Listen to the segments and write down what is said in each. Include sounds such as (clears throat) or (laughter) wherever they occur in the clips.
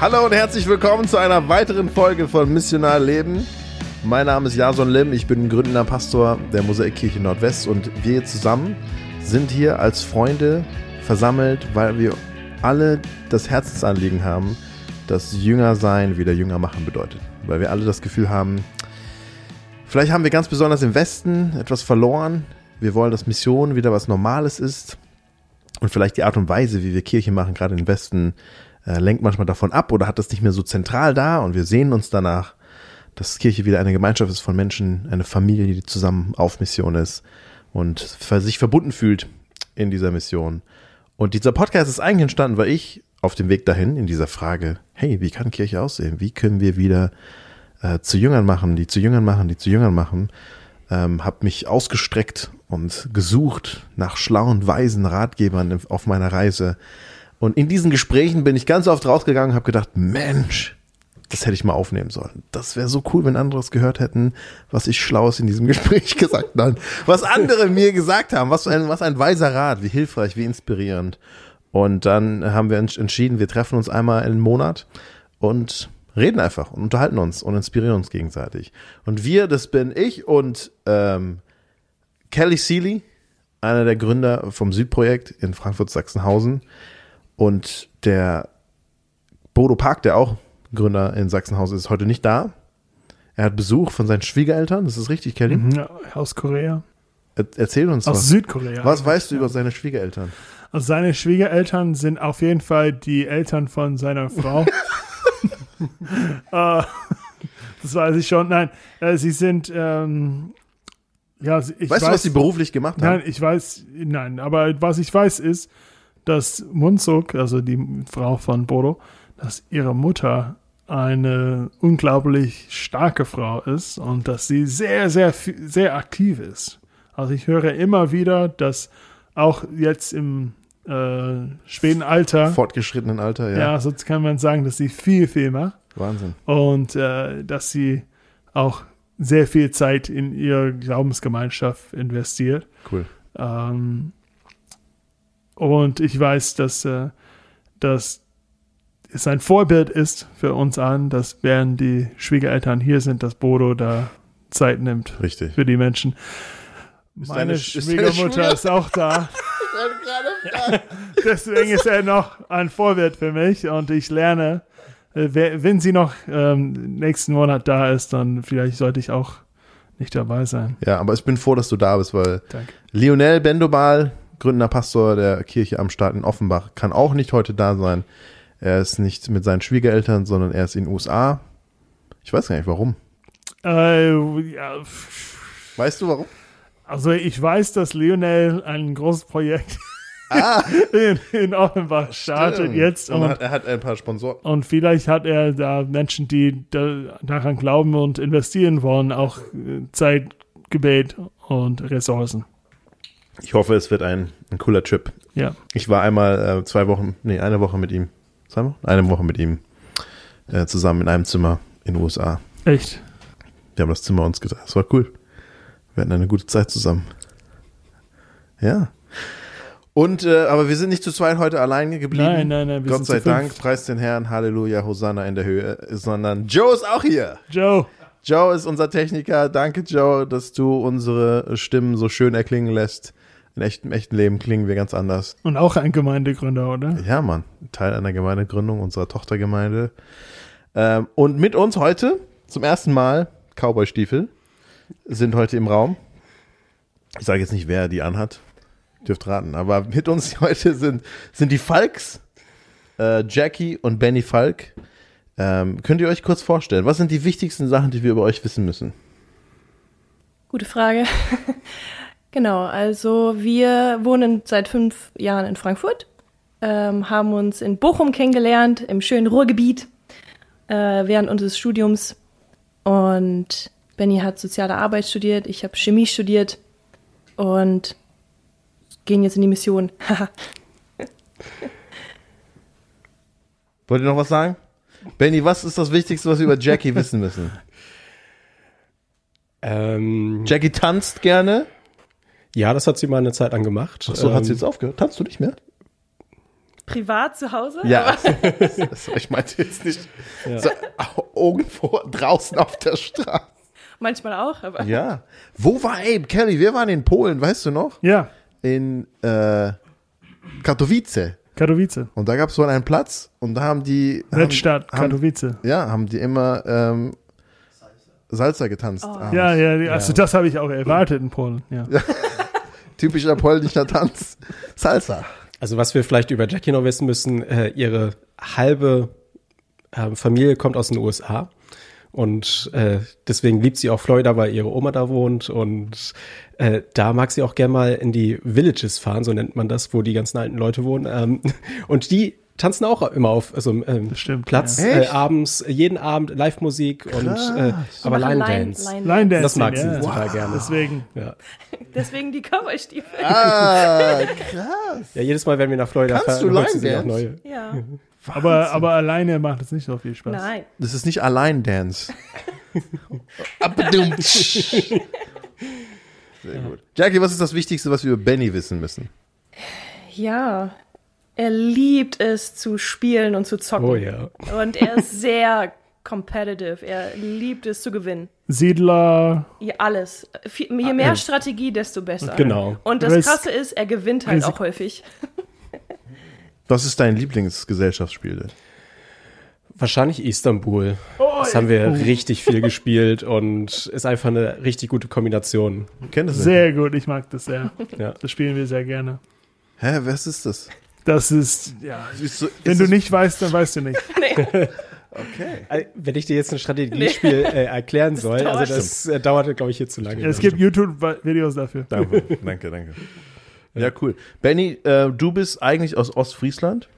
Hallo und herzlich willkommen zu einer weiteren Folge von Missionar Leben. Mein Name ist Jason Lim, ich bin gründender Pastor der Mosaikkirche Nordwest und wir zusammen sind hier als Freunde versammelt, weil wir alle das Herzensanliegen haben, dass Jüngersein wieder Jünger machen bedeutet. Weil wir alle das Gefühl haben, vielleicht haben wir ganz besonders im Westen etwas verloren. Wir wollen, dass Mission wieder was Normales ist. Und vielleicht die Art und Weise, wie wir Kirche machen, gerade im Westen, äh, lenkt manchmal davon ab oder hat das nicht mehr so zentral da. Und wir sehen uns danach, dass Kirche wieder eine Gemeinschaft ist von Menschen, eine Familie, die zusammen auf Mission ist und sich verbunden fühlt in dieser Mission. Und dieser Podcast ist eigentlich entstanden, weil ich auf dem Weg dahin in dieser Frage, hey, wie kann Kirche aussehen? Wie können wir wieder äh, zu Jüngern machen, die zu Jüngern machen, die zu Jüngern machen, ähm, habe mich ausgestreckt und gesucht nach schlauen, weisen Ratgebern auf meiner Reise. Und in diesen Gesprächen bin ich ganz oft rausgegangen und habe gedacht, Mensch, das hätte ich mal aufnehmen sollen. Das wäre so cool, wenn andere es gehört hätten, was ich Schlaues in diesem (laughs) Gespräch gesagt habe. Was andere mir gesagt haben. Was ein, was ein weiser Rat, wie hilfreich, wie inspirierend. Und dann haben wir entschieden, wir treffen uns einmal im Monat und reden einfach und unterhalten uns und inspirieren uns gegenseitig. Und wir, das bin ich und ähm, Kelly Seeley, einer der Gründer vom Südprojekt in Frankfurt-Sachsenhausen und der Bodo Park, der auch Gründer in Sachsenhausen ist, heute nicht da. Er hat Besuch von seinen Schwiegereltern, das ist richtig, Kelly? Mhm, ja, aus Korea. Er, erzähl uns aus was. Südkorea. Was weißt du über seine Schwiegereltern? Also seine Schwiegereltern sind auf jeden Fall die Eltern von seiner Frau. uh, (laughs) (laughs) das weiß ich schon. Nein, äh, sie sind. Ähm, ja, ich weißt weiß, du, was sie beruflich gemacht haben? Nein, ich weiß, nein, aber was ich weiß ist, dass Munzuk, also die Frau von Bodo, dass ihre Mutter eine unglaublich starke Frau ist und dass sie sehr, sehr, sehr aktiv ist. Also ich höre immer wieder, dass auch jetzt im äh, späten Alter. Fortgeschrittenen Alter, ja. Ja, sonst kann man sagen, dass sie viel, viel macht. Wahnsinn. Und äh, dass sie auch sehr viel Zeit in ihre Glaubensgemeinschaft investiert. Cool. Ähm, und ich weiß, dass, äh, dass es ein Vorbild ist für uns an, dass während die Schwiegereltern hier sind, dass Bodo da Zeit nimmt. Richtig. Für die Menschen. Ist Meine deine- ist Schwiegermutter Schwieger- ist auch da. (laughs) Deswegen ist er noch ein Vorbild für mich und ich lerne, äh, wenn sie noch ähm, nächsten Monat da ist, dann vielleicht sollte ich auch nicht dabei sein. Ja, aber ich bin froh, dass du da bist, weil Danke. Lionel Bendobal, gründender Pastor der Kirche am Staat in Offenbach, kann auch nicht heute da sein. Er ist nicht mit seinen Schwiegereltern, sondern er ist in den USA. Ich weiß gar nicht warum. Äh, ja, Weißt du warum? also ich weiß, dass Lionel ein großes Projekt Ah, (laughs) in, in Offenbach startet stimmt. jetzt Und und, hat, er hat ein paar Sponsoren. und vielleicht hat er da Menschen, die da, daran glauben und investieren wollen, auch äh, Zeit, Gebet und Ressourcen. Ich hoffe, es wird ein, ein cooler Trip. Ja. Ich war einmal äh, zwei Wochen, nee, eine Woche mit ihm. Zwei Wochen? Eine Woche mit ihm äh, zusammen in einem Zimmer in den USA. Echt? Wir haben das Zimmer uns geteilt. Das war cool. Wir hatten eine gute Zeit zusammen. Ja. Und, äh, aber wir sind nicht zu zweit heute alleine geblieben. Nein, nein, nein, Gott sei. Dank, preis den Herrn, Halleluja, Hosanna in der Höhe, sondern Joe ist auch hier. Joe. Joe ist unser Techniker. Danke, Joe, dass du unsere Stimmen so schön erklingen lässt. In echtem, im echten Leben klingen wir ganz anders. Und auch ein Gemeindegründer, oder? Ja, Mann. Teil einer Gemeindegründung unserer Tochtergemeinde. Ähm, und mit uns heute zum ersten Mal Cowboy-Stiefel sind heute im Raum. Ich sage jetzt nicht, wer die anhat. Dürft raten. Aber mit uns (laughs) heute sind, sind die Falks, äh, Jackie und Benny Falk. Ähm, könnt ihr euch kurz vorstellen, was sind die wichtigsten Sachen, die wir über euch wissen müssen? Gute Frage. (laughs) genau, also wir wohnen seit fünf Jahren in Frankfurt, ähm, haben uns in Bochum kennengelernt, im schönen Ruhrgebiet, äh, während unseres Studiums. Und Benny hat soziale Arbeit studiert, ich habe Chemie studiert und gehen jetzt in die Mission. (laughs) Wollt ihr noch was sagen? Benny, was ist das Wichtigste, was wir über Jackie wissen müssen? (laughs) Ähm, Jackie tanzt gerne. Ja, das hat sie mal eine Zeit lang gemacht. Ach so, hat sie Ähm, jetzt aufgehört? Tanzt du nicht mehr? privat zu Hause. Ja, (laughs) ich meinte jetzt nicht so, irgendwo draußen auf der Straße. manchmal auch, aber Ja. Wo war Abe Kelly? Wir waren in Polen, weißt du noch? Ja, In äh, Katowice. Katowice. Und da gab es so einen Platz und da haben die. Redstadt, haben, haben, Katowice. Ja, haben die immer ähm, Salsa getanzt. abends. Ja, ja, ja, also das habe ich auch erwartet in Polen. Ja. (laughs) Typischer polnischer Tanz. Salsa. Also was wir vielleicht über Jackie noch wissen müssen, äh, ihre halbe äh, Familie kommt aus den USA und äh, deswegen liebt sie auch Florida, weil ihre Oma da wohnt und äh, da mag sie auch gerne mal in die Villages fahren, so nennt man das, wo die ganzen alten Leute wohnen ähm, (laughs) und die tanzen auch immer auf so einem ähm, stimmt, Platz ja. äh, abends, jeden Abend Live-Musik und äh, aber Line Line- Dance. Line Line Dancing, Das mag sie ja. total gerne. Deswegen. Ja. (laughs) deswegen die Cowboy-Stiefel. Ah, krass. (laughs) ja, jedes Mal, wenn wir nach Florida Kannst fahren, du sie Line auch neue. Ja. (laughs) Aber, aber alleine macht es nicht so viel Spaß. Nein. Das ist nicht Allein-Dance. Abdum. Sehr gut. Jackie, was ist das Wichtigste, was wir über Benny wissen müssen? Ja. Er liebt es zu spielen und zu zocken. Oh ja. Und er ist sehr competitive. Er liebt es zu gewinnen. Siedler, Ja, alles. Je mehr Strategie, desto besser. Genau. Und das Ris- Krasse ist, er gewinnt halt Risik- auch häufig. Was ist dein Lieblingsgesellschaftsspiel denn? Wahrscheinlich Istanbul. Das haben wir richtig viel gespielt und ist einfach eine richtig gute Kombination. Kennt das? sehr gut. Ich mag das sehr. Ja. Das spielen wir sehr gerne. Hä, was ist das? Das ist, ja. Ist so, Wenn ist du nicht weißt, dann weißt du nicht. (laughs) Okay. Äh, Wenn ich dir jetzt ein Strategiespiel äh, erklären soll, dauert. also das äh, dauert, glaube ich, hier zu lange. Es gibt YouTube-Videos dafür. Danke, danke, danke. Ja, cool. Benny, äh, du bist eigentlich aus Ostfriesland,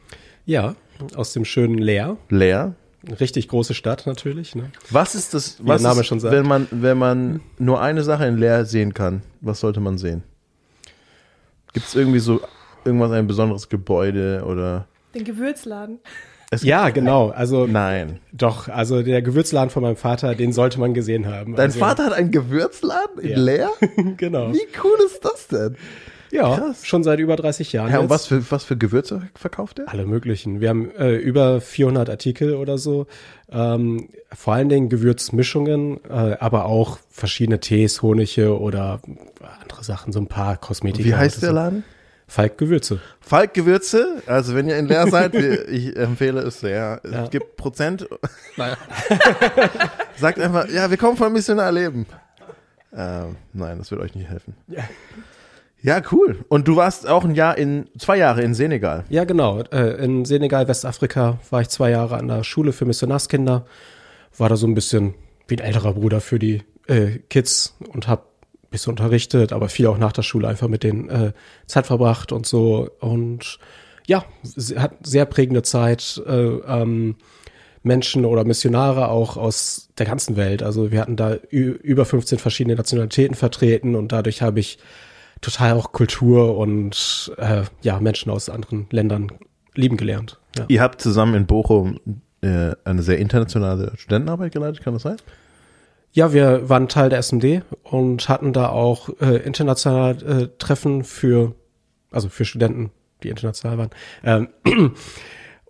Ja, aus dem schönen Leer. Leer. Richtig große Stadt natürlich. Ne? Was ist das, was Name ist, schon sagt. wenn man, wenn man nur eine Sache in Leer sehen kann, was sollte man sehen? Gibt es irgendwie so irgendwas, ein besonderes Gebäude oder? Den Gewürzladen. Ja, genau. Also Nein. doch, also der Gewürzladen von meinem Vater, den sollte man gesehen haben. Dein also, Vater hat einen Gewürzladen in Ja. Leer? (laughs) Genau. Wie cool ist das denn? Ja, Krass. schon seit über 30 Jahren. Ja, und jetzt. was für, was für Gewürze verkauft er? Alle möglichen. Wir haben äh, über 400 Artikel oder so. Ähm, vor allen Dingen Gewürzmischungen, äh, aber auch verschiedene Tees, Honige oder andere Sachen, so ein paar Kosmetika. Wie heißt der so. Laden? Falk Gewürze. Falk Gewürze, also wenn ihr in Leer (laughs) seid, ich empfehle es sehr. Es Ja. gibt Prozent. Naja. (laughs) Sagt einfach, ja, wir kommen von Missionar Leben. Ähm, nein, das wird euch nicht helfen. Ja. Ja, cool. Und du warst auch ein Jahr in, zwei Jahre in Senegal. Ja, genau. Äh, in Senegal, Westafrika war ich zwei Jahre an der Schule für Missionarskinder. War da so ein bisschen wie ein älterer Bruder für die äh, Kids und habe ein bisschen unterrichtet, aber viel auch nach der Schule einfach mit denen äh, Zeit verbracht und so. Und ja, sie hat sehr prägende Zeit. Äh, ähm, Menschen oder Missionare auch aus der ganzen Welt. Also wir hatten da über 15 verschiedene Nationalitäten vertreten und dadurch habe ich total auch Kultur und äh, ja Menschen aus anderen Ländern lieben gelernt. Ja, Ihr habt zusammen in Bochum äh, eine sehr internationale Studentenarbeit geleitet, kann das sein? Ja wir waren Teil der SMD und hatten da auch äh, international äh, Treffen für also für Studenten, die international waren. Ähm, (clears throat)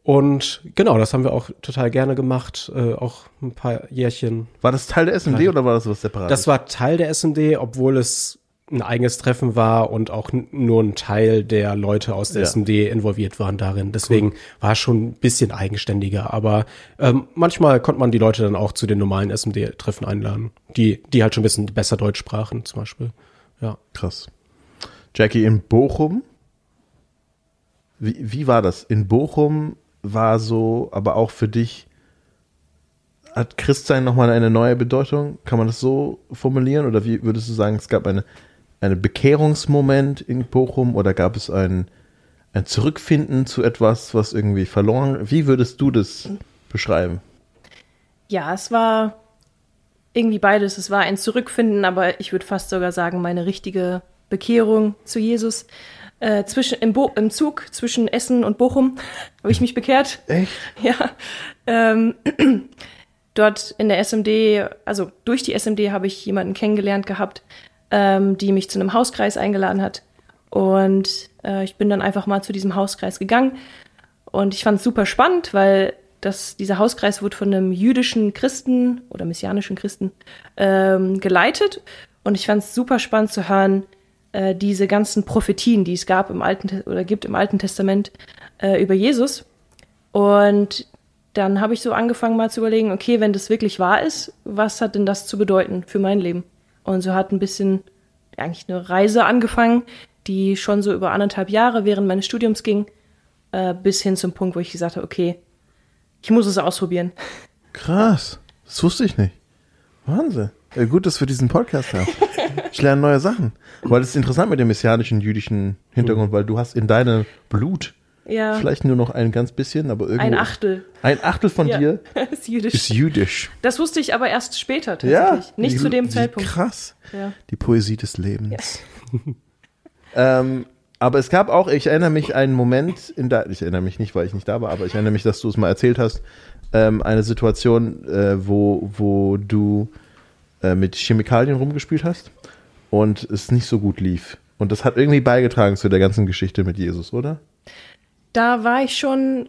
und genau, das haben wir auch total gerne gemacht, äh, auch ein paar Jährchen War das Teil der SMD Nein. oder war das was separates? Das war Teil der SMD, obwohl es ein eigenes Treffen war und auch nur ein Teil der Leute aus der Ja. SMD involviert waren darin. Deswegen war es schon ein bisschen eigenständiger. Aber ähm, manchmal konnte man die Leute dann auch zu den normalen SMD-Treffen einladen, die, die halt schon ein bisschen besser Deutsch sprachen zum Beispiel. Ja. Krass. Jackie, in Bochum, wie, wie war das? In Bochum war so, aber auch für dich, hat Christsein nochmal eine neue Bedeutung? Kann man das so formulieren? Oder wie würdest du sagen, es gab eine, eine Bekehrungsmoment in Bochum oder gab es ein, ein Zurückfinden zu etwas, was irgendwie verloren? Wie würdest du das beschreiben? Ja, es war irgendwie beides. Es war ein Zurückfinden, aber ich würde fast sogar sagen, meine richtige Bekehrung zu Jesus. Äh, zwischen, im, Bo Im Zug zwischen Essen und Bochum (laughs) habe ich mich bekehrt. Echt? (laughs) Ja. Ähm, (clears throat) dort in der SMD, also durch die SMD habe ich jemanden kennengelernt gehabt, ähm, die mich zu einem Hauskreis eingeladen hat. Und äh, ich bin dann einfach mal zu diesem Hauskreis gegangen Und ich fand es super spannend, weil das, dieser Hauskreis wurde von einem jüdischen Christen oder messianischen Christen ähm, geleitet. Und ich fand es super spannend zu hören, äh, diese ganzen Prophetien, die es gab im Alten Te- oder gibt im Alten Testament äh, über Jesus. Und dann habe ich so angefangen mal zu überlegen, okay, wenn das wirklich wahr ist, was hat denn das zu bedeuten für mein Leben? Und so hat ein bisschen eigentlich eine Reise angefangen, die schon so über anderthalb Jahre während meines Studiums ging, äh, bis hin zum Punkt, wo ich gesagt habe, okay, ich muss es ausprobieren. Krass. Das wusste ich nicht. Wahnsinn. Ja, gut, dass wir diesen Podcast haben. Ich lerne neue Sachen. Weil es ist interessant mit dem messianischen jüdischen Hintergrund, weil du hast in deinem Blut Ja, vielleicht nur noch ein ganz bisschen, aber irgendwo. ein Achtel Ein Achtel von ja, dir (laughs) ist jüdisch. ist jüdisch. das wusste ich aber erst später Ja. tatsächlich. Nicht Wie- zu dem Zeitpunkt. Krass. Ja. Die Poesie des Lebens. (laughs) ähm, aber es gab auch, ich erinnere mich einen Moment in da, ich erinnere mich nicht, weil ich nicht da war, aber ich erinnere mich, dass du es mal erzählt hast, ähm, eine Situation, äh, wo, wo du äh, mit Chemikalien rumgespielt hast und es nicht so gut lief. Und das hat irgendwie beigetragen zu der ganzen Geschichte mit Jesus, oder? Da war ich schon,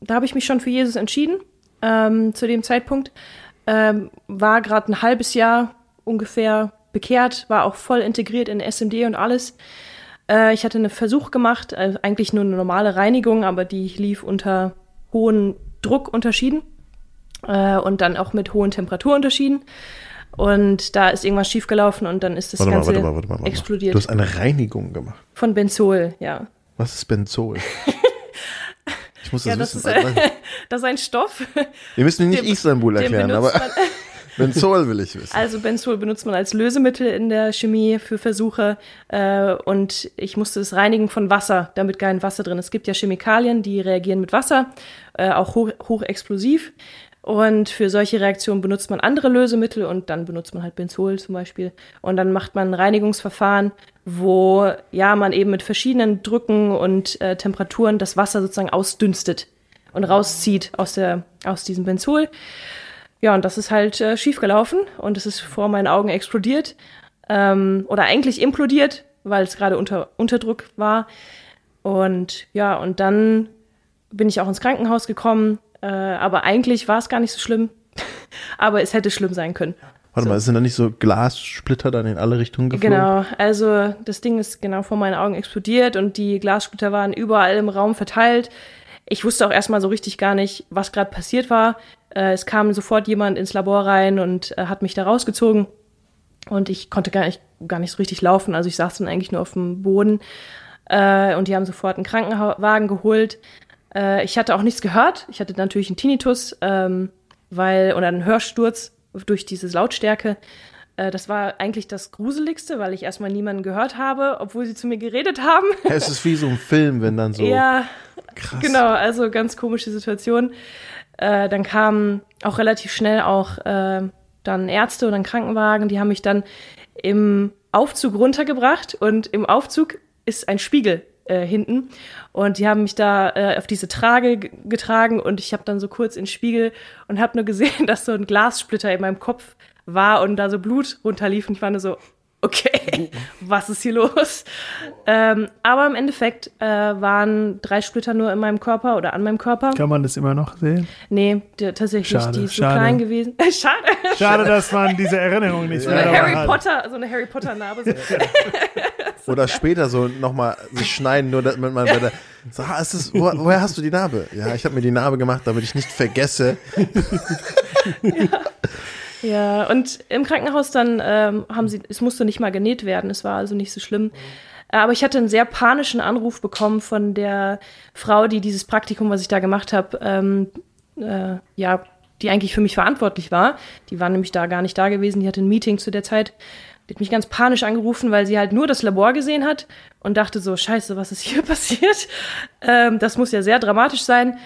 da habe ich mich schon für Jesus entschieden, ähm, zu dem Zeitpunkt. Ähm, war gerade ein halbes Jahr ungefähr bekehrt, war auch voll integriert in SMD und alles. Äh, ich hatte einen Versuch gemacht, also eigentlich nur eine normale Reinigung, aber die lief unter hohen Druckunterschieden äh, und dann auch mit hohen Temperaturunterschieden. Und da ist irgendwas schiefgelaufen und dann ist das Warte Ganze mal, warte mal, warte mal. explodiert. Du hast eine Reinigung gemacht. Von Benzol, ja. Was ist Benzol? (laughs) Ich muss das Ja, das wissen. ist, äh, (laughs) das ist ein Stoff. Müsst mir nicht den- Istanbul erklären, aber (laughs) (laughs) Benzol will ich wissen. Also Benzol benutzt man als Lösemittel in der Chemie für Versuche äh, und ich musste es reinigen von Wasser, damit kein Wasser drin ist. Es gibt ja Chemikalien, die reagieren mit Wasser, äh, auch hoch, hochexplosiv. Und für solche Reaktionen benutzt man andere Lösemittel und dann benutzt man halt Benzol zum Beispiel. Und dann macht man ein Reinigungsverfahren, wo ja man eben mit verschiedenen Drücken und äh, Temperaturen das Wasser sozusagen ausdünstet und rauszieht aus, der, aus diesem Benzol. Ja, und das ist halt äh, schiefgelaufen und es ist vor meinen Augen explodiert ähm, oder eigentlich implodiert, weil es gerade unter Unterdruck war. Und ja, und dann bin ich auch ins Krankenhaus gekommen, äh, aber eigentlich war es gar nicht so schlimm. (laughs) aber es hätte schlimm sein können. Warte So. mal, sind da nicht so Glassplitter dann in alle Richtungen geflogen? Genau, also das Ding ist genau vor meinen Augen explodiert und die Glassplitter waren überall im Raum verteilt. Ich wusste auch erstmal so richtig gar nicht, was gerade passiert war. Äh, es kam sofort jemand ins Labor rein und äh, hat mich da rausgezogen. Und ich konnte gar nicht, gar nicht so richtig laufen. Also ich saß dann eigentlich nur auf dem Boden. Äh, und die haben sofort einen Krankenwagen geholt. Äh, ich hatte auch nichts gehört. Ich hatte natürlich einen Tinnitus, ähm, weil, oder einen Hörsturz durch diese Lautstärke. Äh, das war eigentlich das Gruseligste, weil ich erstmal niemanden gehört habe, obwohl sie zu mir geredet haben. Es ist wie so ein Film, wenn dann so (laughs) Ja, krass. genau, also ganz komische Situation. Äh, dann kamen auch relativ schnell auch äh, dann Ärzte und ein Krankenwagen, die haben mich dann im Aufzug runtergebracht und im Aufzug ist ein Spiegel äh, hinten und die haben mich da äh, auf diese Trage getragen und ich habe dann so kurz in den Spiegel und habe nur gesehen, (laughs) dass so ein Glassplitter in meinem Kopf war und da so Blut runterlief und ich war nur so, okay, (laughs) was ist hier los? Ähm, aber im Endeffekt äh, waren drei Splitter nur in meinem Körper oder an meinem Körper. Kann man das immer noch sehen? Nee, die, tatsächlich, Schade, die ist so schade. klein gewesen. (laughs) Schade. Schade, dass man diese Erinnerung nicht So mehr Harry hat. Potter, so eine Harry Potter Narbe. So. Oder später so nochmal sich schneiden, nur damit man bei der. So, ah, ist das, wo, woher hast du die Narbe? Ja, ich habe mir die Narbe gemacht, damit ich nicht vergesse. (laughs) Ja, und im Krankenhaus dann ähm, haben sie, es musste nicht mal genäht werden, es war also nicht so schlimm. Aber ich hatte einen sehr panischen Anruf bekommen von der Frau, die dieses Praktikum, was ich da gemacht habe, ähm, äh, ja, die eigentlich für mich verantwortlich war. Die war nämlich da gar nicht da gewesen, die hatte ein Meeting zu der Zeit. Die hat mich ganz panisch angerufen, weil sie halt nur das Labor gesehen hat und dachte so, scheiße, was ist hier (laughs) passiert? Ähm, das muss ja sehr dramatisch sein.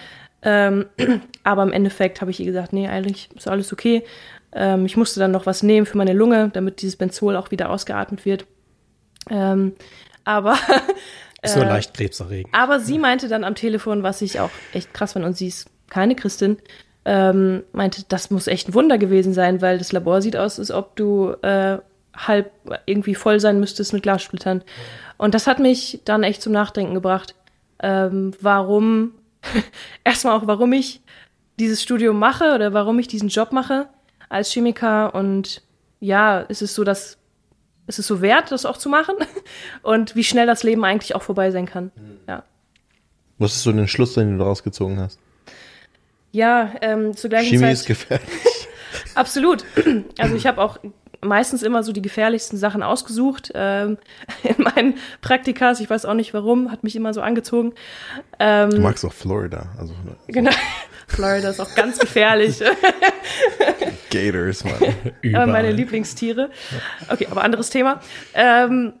Ähm, (clears throat) aber im Endeffekt habe ich ihr gesagt, nee, eigentlich ist alles okay. Ähm, ich musste dann noch was nehmen für meine Lunge, damit dieses Benzol auch wieder ausgeatmet wird. Ähm, aber, (laughs) Ist nur leicht krebserregend. aber sie meinte dann am Telefon, was ich auch echt krass fand, und sie ist keine Christin, ähm, meinte, das muss echt ein Wunder gewesen sein, weil das Labor sieht aus, als ob du äh, halb irgendwie voll sein müsstest mit Glassplittern. Und das hat mich dann echt zum Nachdenken gebracht, ähm, warum (laughs) erstmal auch, warum ich dieses Studium mache oder warum ich diesen Job mache als Chemiker. Und ja, ist es so, dass ist es so wert, das auch zu machen (laughs) und wie schnell das Leben eigentlich auch vorbei sein kann. Ja. Was ist so den Schluss, den du daraus gezogen hast? Ja, ähm, zur gleichen Chemie Zeit. ist gefährlich. (laughs) Absolut. Also ich habe auch meistens immer so die gefährlichsten Sachen ausgesucht ähm, (laughs) in meinen Praktikas. Ich weiß auch nicht warum, hat mich immer so angezogen. Ähm, Du magst auch Florida, also genau. (laughs) Florida ist auch ganz gefährlich. (laughs) Gators, Mann. Überall. meine Lieblingstiere. Okay, aber anderes Thema. Ähm,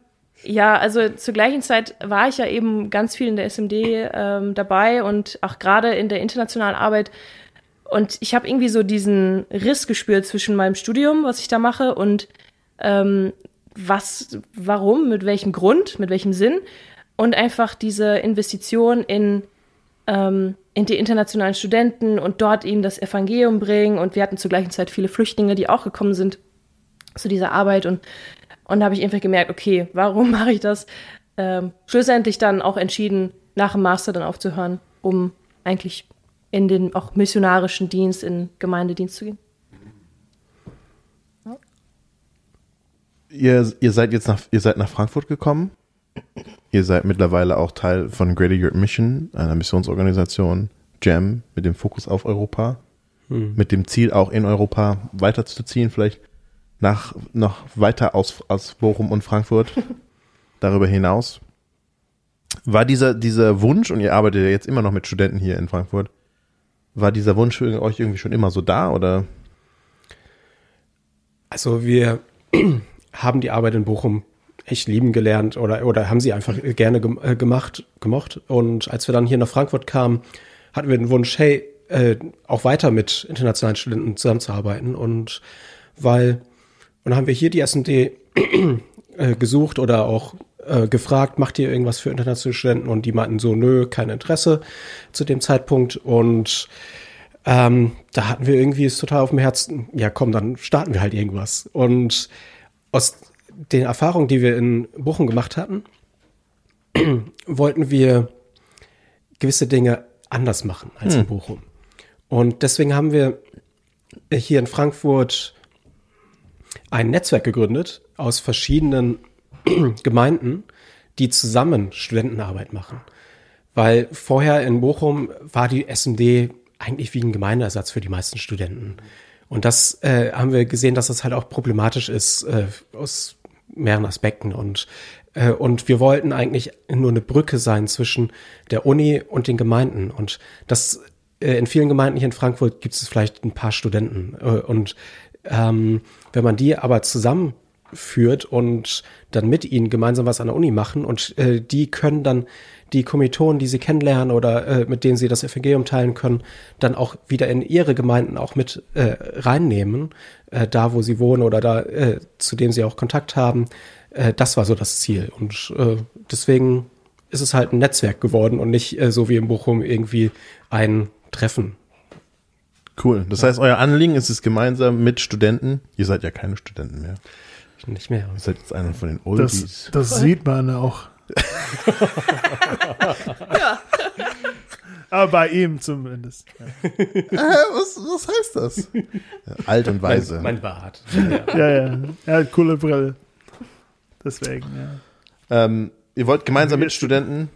ja, also zur gleichen Zeit war ich ja eben ganz viel in der SMD ähm, dabei und auch gerade in der internationalen Arbeit. Und ich habe irgendwie so diesen Riss gespürt zwischen meinem Studium, was ich da mache, und ähm, was, warum, mit welchem Grund, mit welchem Sinn. Und einfach diese Investition in ähm, in die internationalen Studenten und dort ihnen das Evangelium bringen. Und wir hatten zur gleichen Zeit viele Flüchtlinge, die auch gekommen sind zu dieser Arbeit. Und, und da habe ich einfach gemerkt, okay, warum (laughs) mache ich das? Ähm, schlussendlich dann auch entschieden, nach dem Master dann aufzuhören, um eigentlich in den auch missionarischen Dienst, in Gemeindedienst zu gehen. Ihr, ihr seid jetzt nach, ihr seid nach Frankfurt gekommen. Ihr seid mittlerweile auch Teil von Greater Europe Mission, einer Missionsorganisation, GEM, mit dem Fokus auf Europa. Mit dem Ziel, auch in Europa weiterzuziehen, vielleicht nach, noch weiter aus, aus Bochum und Frankfurt, (laughs) darüber hinaus. War dieser, dieser Wunsch, und ihr arbeitet ja jetzt immer noch mit Studenten hier in Frankfurt, war dieser Wunsch für euch irgendwie schon immer so da oder? Also wir (clears throat) haben die Arbeit in Bochum echt lieben gelernt oder, oder haben sie einfach gerne äh, gemacht, gemocht. Und als wir dann hier nach Frankfurt kamen, hatten wir den Wunsch, hey, äh, auch weiter mit internationalen Studenten zusammenzuarbeiten. Und weil, und dann haben wir hier die SMD (clears throat) äh, gesucht oder auch äh, gefragt, macht ihr irgendwas für internationale Studenten? Und die meinten so, nö, kein Interesse zu dem Zeitpunkt. Und ähm, da hatten wir irgendwie es total auf dem Herzen, ja komm, dann starten wir halt irgendwas. Und aus den Erfahrungen, die wir in Bochum gemacht hatten, (clears throat) wollten wir gewisse Dinge anders machen als in Bochum. Und deswegen haben wir hier in Frankfurt ein Netzwerk gegründet aus verschiedenen (clears throat) Gemeinden, die zusammen Studentenarbeit machen. Weil vorher in Bochum war die SMD eigentlich wie ein Gemeindeersatz für die meisten Studenten. Und das äh, haben wir gesehen, dass das halt auch problematisch ist äh, aus mehreren Aspekten. Und, äh, und wir wollten eigentlich nur eine Brücke sein zwischen der Uni und den Gemeinden. Und das äh, in vielen Gemeinden hier in Frankfurt gibt es vielleicht ein paar Studenten. Äh, und ähm, wenn man die aber zusammenführt und dann mit ihnen gemeinsam was an der Uni machen und äh, die können dann die Kommilitonen, die sie kennenlernen oder äh, mit denen sie das Evangelium teilen können, dann auch wieder in ihre Gemeinden auch mit äh, reinnehmen, äh, da wo sie wohnen oder da, äh, zu dem sie auch Kontakt haben. Äh, das war so das Ziel. Und äh, deswegen ist es halt ein Netzwerk geworden und nicht äh, so wie in Bochum irgendwie ein Treffen. Cool. Das heißt, euer Anliegen ist es gemeinsam mit Studenten. Ihr seid ja keine Studenten mehr. Nicht mehr. Ihr seid jetzt einer von den Oldies. Das, das sieht man auch. (laughs) Ja. Aber bei ihm zumindest. Ja, (laughs) Äh, was, was heißt das? Ja, alt und weise. Mein, mein Bart. ja. ja. Er hat coole Brille. Deswegen, ja. ähm, ihr wollt gemeinsam mit Studenten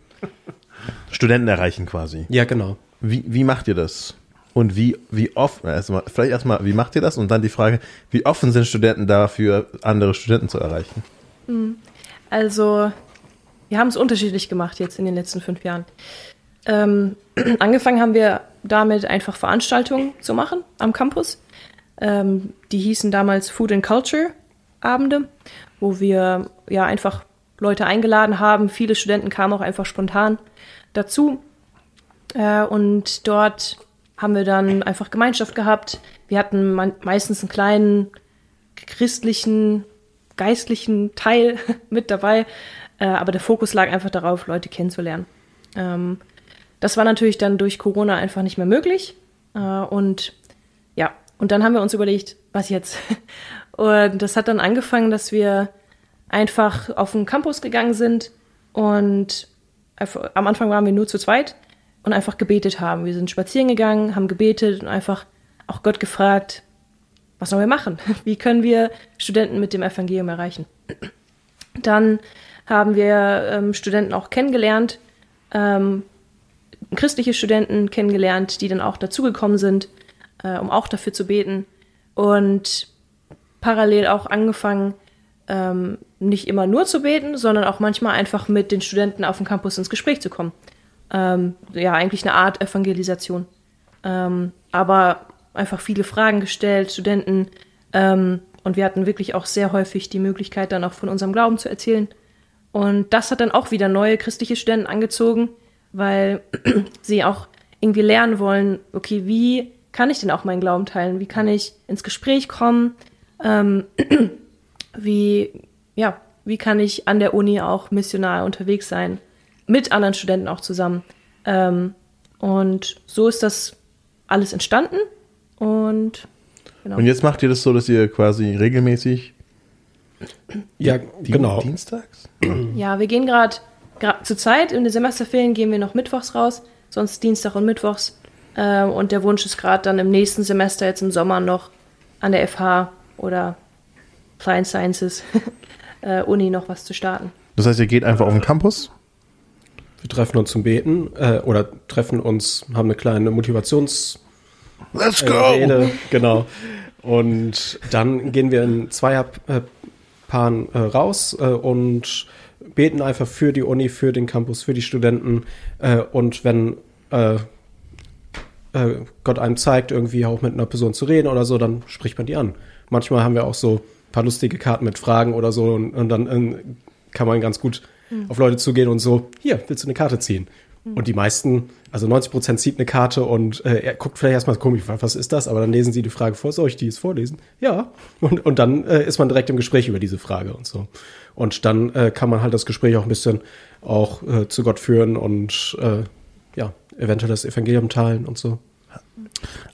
Studenten erreichen quasi. Ja, genau. Wie, wie macht ihr das? Und wie, wie oft, erstmal, vielleicht erstmal, wie macht ihr das? Und dann die Frage, wie offen sind Studenten dafür, andere Studenten zu erreichen? Also, wir haben es unterschiedlich gemacht jetzt in den letzten fünf Jahren. Ähm, (clears throat) angefangen haben wir damit, einfach Veranstaltungen zu machen am Campus. Ähm, die hießen damals Food and Culture Abende, wo wir ja einfach Leute eingeladen haben. Viele Studenten kamen auch einfach spontan dazu. Äh, und dort haben wir dann einfach Gemeinschaft gehabt. Wir hatten meistens einen kleinen christlichen, geistlichen Teil (laughs) mit dabei, äh, aber der Fokus lag einfach darauf, Leute kennenzulernen. Ähm, das war natürlich dann durch Corona einfach nicht mehr möglich. Äh, und ja, und dann haben wir uns überlegt, was jetzt? (laughs) Und das hat dann angefangen, dass wir einfach auf den Campus gegangen sind und am Anfang waren wir nur zu zweit. Und einfach gebetet haben. Wir sind spazieren gegangen, haben gebetet und einfach auch Gott gefragt, was sollen wir machen? (laughs) Wie können wir Studenten mit dem Evangelium erreichen? Dann haben wir ähm, Studenten auch kennengelernt, ähm, christliche Studenten kennengelernt, die dann auch dazugekommen sind, äh, um auch dafür zu beten. Und parallel auch angefangen, ähm, nicht immer nur zu beten, sondern auch manchmal einfach mit den Studenten auf dem Campus ins Gespräch zu kommen. Ähm, ja, eigentlich eine Art Evangelisation. Ähm, aber einfach viele Fragen gestellt, Studenten. Ähm, und wir hatten wirklich auch sehr häufig die Möglichkeit, dann auch von unserem Glauben zu erzählen. Und das hat dann auch wieder neue christliche Studenten angezogen, weil (clears throat) sie auch irgendwie lernen wollen, okay, wie kann ich denn auch meinen Glauben teilen? Wie kann ich ins Gespräch kommen? Ähm, (clears throat) wie, ja, wie kann ich an der Uni auch missionar unterwegs sein? Mit anderen Studenten auch zusammen. Ähm, und so ist das alles entstanden. Und genau. Und jetzt macht ihr das so, dass ihr quasi regelmäßig. Ja, die, genau. Dienstags? Ja, wir gehen gerade zur Zeit, in den Semesterferien gehen wir noch mittwochs raus, sonst Dienstag und Mittwochs. Äh, und der Wunsch ist gerade dann im nächsten Semester, jetzt im Sommer noch an der FH oder Applied Sciences (laughs) äh, Uni noch was zu starten. Das heißt, ihr geht einfach auf den Campus? Wir treffen uns zum Beten äh, oder treffen uns, haben eine kleine Motivations- Let's go! Rede, genau. Und dann gehen wir in Zweierpaaren äh, raus äh, und beten einfach für die Uni, für den Campus, für die Studenten. Äh, und wenn äh, äh, Gott einem zeigt, irgendwie auch mit einer Person zu reden oder so, dann spricht man die an. Manchmal haben wir auch so ein paar lustige Karten mit Fragen oder so und, und dann äh, kann man ganz gut mhm. auf Leute zugehen und so, hier, willst du eine Karte ziehen? Mhm. Und die meisten, also 90 Prozent zieht eine Karte und äh, er guckt vielleicht erstmal komisch, was ist das? Aber dann lesen sie die Frage vor, soll ich die jetzt vorlesen? Ja. Und, und dann äh, ist man direkt im Gespräch über diese Frage und so. Und dann äh, kann man halt das Gespräch auch ein bisschen auch äh, zu Gott führen und äh, ja, eventuell das Evangelium teilen und so.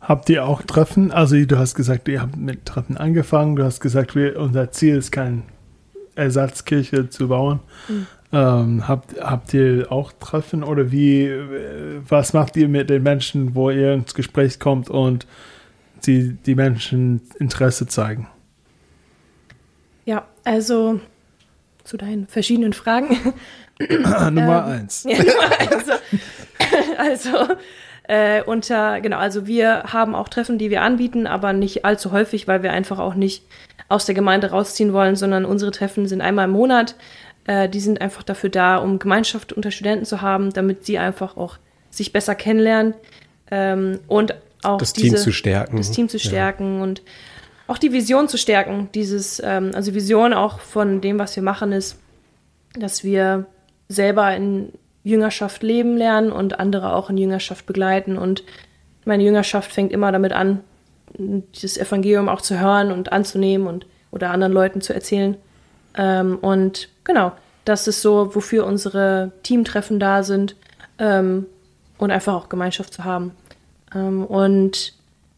Habt ihr auch Treffen? Also du hast gesagt, ihr habt mit Treffen angefangen. Du hast gesagt, wir, unser Ziel ist kein Ersatzkirche zu bauen. Mhm. Ähm, habt, habt ihr auch Treffen oder wie, was macht ihr mit den Menschen, wo ihr ins Gespräch kommt und die, die Menschen Interesse zeigen? Ja, also zu deinen verschiedenen Fragen. (coughs) Nummer ähm, eins. (laughs) Ja, Nummer eins. Also, (laughs) also äh, unter, genau, also wir haben auch Treffen, die wir anbieten, aber nicht allzu häufig, weil wir einfach auch nicht aus der Gemeinde rausziehen wollen, sondern unsere Treffen sind einmal im Monat. Äh, die sind einfach dafür da, um Gemeinschaft unter Studenten zu haben, damit sie einfach auch sich besser kennenlernen ähm, und auch das diese, Team zu stärken. Das Team zu stärken ja. und auch die Vision zu stärken. Dieses, ähm, also Vision auch von dem, was wir machen, ist, dass wir selber in Jüngerschaft leben lernen und andere auch in Jüngerschaft begleiten. Und meine Jüngerschaft fängt immer damit an, dieses Evangelium auch zu hören und anzunehmen und oder anderen Leuten zu erzählen. Ähm, und genau, das ist so, wofür unsere Teamtreffen da sind ähm, und einfach auch Gemeinschaft zu haben. Ähm, und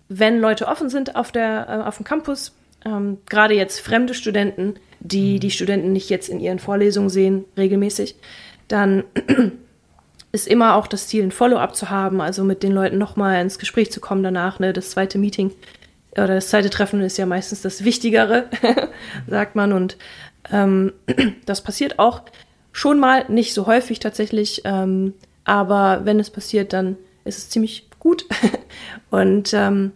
wenn Leute offen sind auf, der, äh, auf dem Campus, ähm, gerade jetzt fremde Studenten, die mhm. die Studenten nicht jetzt in ihren Vorlesungen sehen, regelmäßig, dann (clears throat) ist immer auch das Ziel, ein Follow-up zu haben, also mit den Leuten nochmal ins Gespräch zu kommen danach. Ne? Das zweite Meeting oder das zweite Treffen ist ja meistens das Wichtigere, (laughs) sagt man. Und ähm, das passiert auch schon mal, nicht so häufig tatsächlich, ähm, aber wenn es passiert, dann ist es ziemlich gut. (laughs) und, ähm,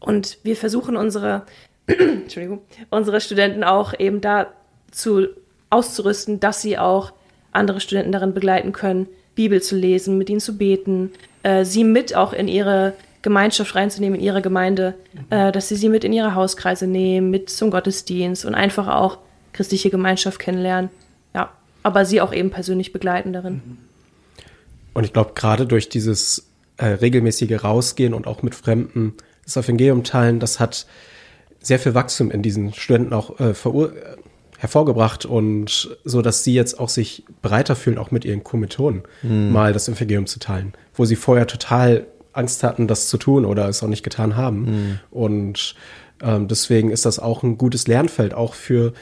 und wir versuchen unsere, (clears throat) Entschuldigung, unsere Studenten auch eben dazu auszurüsten, dass sie auch andere Studenten darin begleiten können, Bibel zu lesen, mit ihnen zu beten, äh, sie mit auch in ihre Gemeinschaft reinzunehmen, in ihre Gemeinde, äh, dass sie sie mit in ihre Hauskreise nehmen, mit zum Gottesdienst und einfach auch christliche Gemeinschaft kennenlernen. Ja, aber sie auch eben persönlich begleiten darin. Und ich glaube, gerade durch dieses äh, regelmäßige Rausgehen und auch mit Fremden das Evangelium teilen, das hat sehr viel Wachstum in diesen Studenten auch äh, hervorgebracht und so, dass sie jetzt auch sich breiter fühlen, auch mit ihren Kommilitonen mhm. mal das Evangelium zu teilen, wo sie vorher total Angst hatten, das zu tun oder es auch nicht getan haben. Mhm. Und ähm, deswegen ist das auch ein gutes Lernfeld, auch für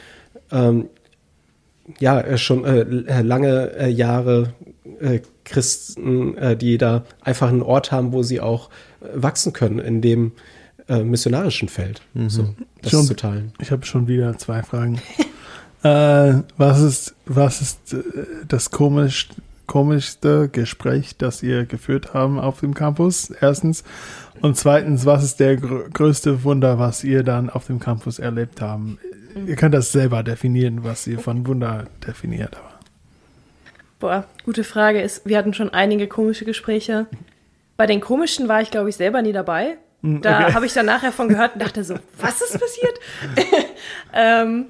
ähm, ja äh, schon äh, lange äh, Jahre äh, Christen, äh, die da einfach einen Ort haben, wo sie auch äh, wachsen können in dem äh, missionarischen Feld. So, das Schon- zu teilen. Ich habe schon wieder zwei Fragen. (laughs) äh, was ist, was ist äh, das komisch, komischste Gespräch, das ihr geführt haben auf dem Campus? Erstens. Und zweitens, was ist der gr größte Wunder, was ihr dann auf dem Campus erlebt haben? Ihr könnt das selber definieren, was ihr von Wunder definiert. Aber Boah, gute Frage ist, wir hatten schon einige komische Gespräche. Bei den komischen war ich, glaube ich, selber nie dabei. Da okay. habe ich dann nachher von gehört und dachte so, (laughs) was ist passiert? (laughs) ähm,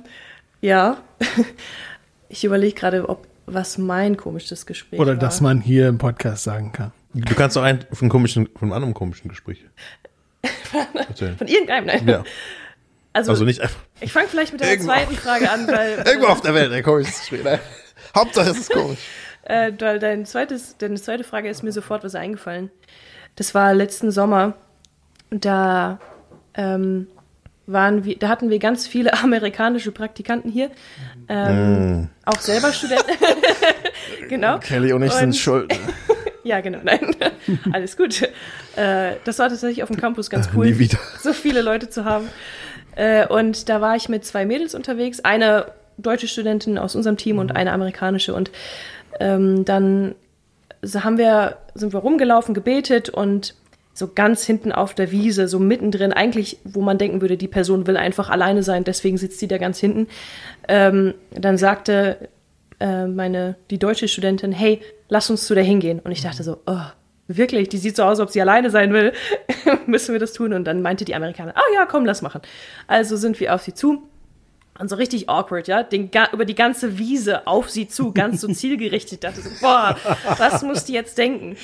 ja, (laughs) ich überlege gerade, ob was mein komisches Gespräch oder war. dass man hier im Podcast sagen kann. Du kannst doch ein von einem komischen, von einem anderen komischen Gespräch erzählen. Von irgendeinem, nein. Ja, Also, also nicht einfach ich fange vielleicht mit der Irgendwo. zweiten Frage an, weil, (laughs) irgendwo auf der Welt ein komisches Gespräch. Nein. Hauptsache es ist komisch. äh, weil dein zweites, deine zweite Frage ist mir sofort was eingefallen. Das war letzten Sommer. Da ähm, waren wir, da hatten wir ganz viele (laughs) amerikanische Praktikanten hier. Ähm, Auch selber Studenten. (laughs) genau. Kelly und ich sind Und- schuld. Ja, genau, nein. Alles gut. Äh, das war tatsächlich auf dem Campus ganz cool, Nie wieder. so viele Leute zu haben. Äh, und da war ich mit zwei Mädels unterwegs, eine deutsche Studentin aus unserem Team und eine amerikanische. Und ähm, dann so haben wir, sind wir rumgelaufen, gebetet und so ganz hinten auf der Wiese, so mittendrin, eigentlich, wo man denken würde, die Person will einfach alleine sein, deswegen sitzt sie da ganz hinten. Ähm, dann sagte äh, meine, die deutsche Studentin, hey, lass uns zu der hingehen. Und ich dachte so, oh, wirklich, die sieht so aus, als ob sie alleine sein will. (laughs) Müssen wir das tun? Und dann meinte die Amerikaner, ah ja, komm, lass machen. Also sind wir auf sie zu. Und so richtig awkward, ja, den, über die ganze Wiese auf sie zu, ganz so (laughs) zielgerichtet. Ich dachte so, boah, was muss die jetzt denken?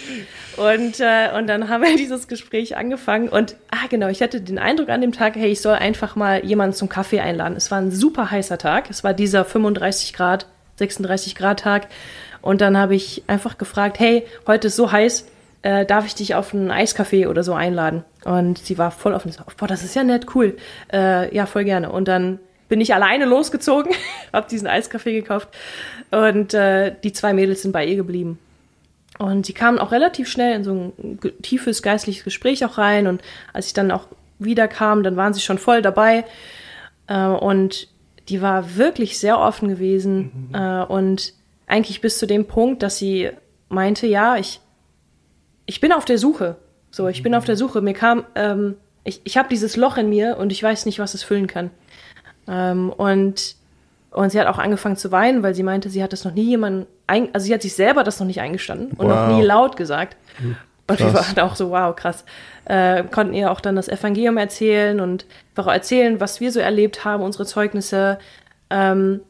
Und, äh, und dann haben wir (laughs) dieses Gespräch angefangen. Und, ah, genau, ich hatte den Eindruck an dem Tag, hey, ich soll einfach mal jemanden zum Kaffee einladen. Es war ein super heißer Tag. Es war dieser 35 Grad, 36 Grad Tag. Und dann habe ich einfach gefragt, hey, heute ist so heiß, äh, darf ich dich auf einen Eiskaffee oder so einladen? Und sie war voll offen. So, boah, das ist ja nett, cool. Äh, ja, voll gerne. Und dann bin ich alleine losgezogen, (laughs) habe diesen Eiskaffee gekauft und äh, die zwei Mädels sind bei ihr geblieben. Und sie kamen auch relativ schnell in so ein tiefes geistliches Gespräch auch rein. Und als ich dann auch wieder kam, dann waren sie schon voll dabei. Äh, und die war wirklich sehr offen gewesen. Äh, und eigentlich bis zu dem Punkt, dass sie meinte, ja, ich, ich bin auf der Suche. So, ich bin auf der Suche. Mir kam, ähm, ich, ich habe dieses Loch in mir und ich weiß nicht, was es füllen kann. Ähm, und, und sie hat auch angefangen zu weinen, weil sie meinte, sie hat das noch nie jemanden, ein, also sie hat sich selber das noch nicht eingestanden und noch nie laut gesagt. Und wir waren auch so, wow, krass. Äh, konnten ihr auch dann das Evangelium erzählen und einfach erzählen, was wir so erlebt haben, unsere Zeugnisse. Ähm,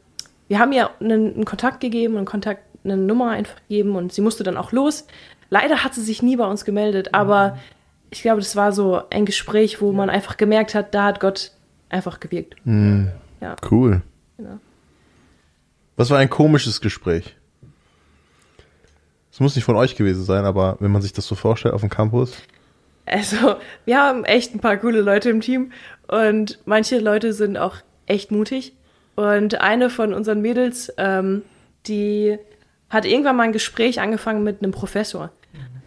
wir haben ihr einen, einen Kontakt gegeben, einen Kontakt, eine Nummer einfach gegeben und sie musste dann auch los. Leider hat sie sich nie bei uns gemeldet, aber ich glaube, das war so ein Gespräch, wo man einfach gemerkt hat, da hat Gott einfach gewirkt. Ja, Cool. genau. Was war ein komisches Gespräch? Es muss nicht von euch gewesen sein, aber wenn man sich das so vorstellt auf dem Campus. Also, wir haben echt ein paar coole Leute im Team und manche Leute sind auch echt mutig. Und eine von unseren Mädels, ähm, die hat irgendwann mal ein Gespräch angefangen mit einem Professor.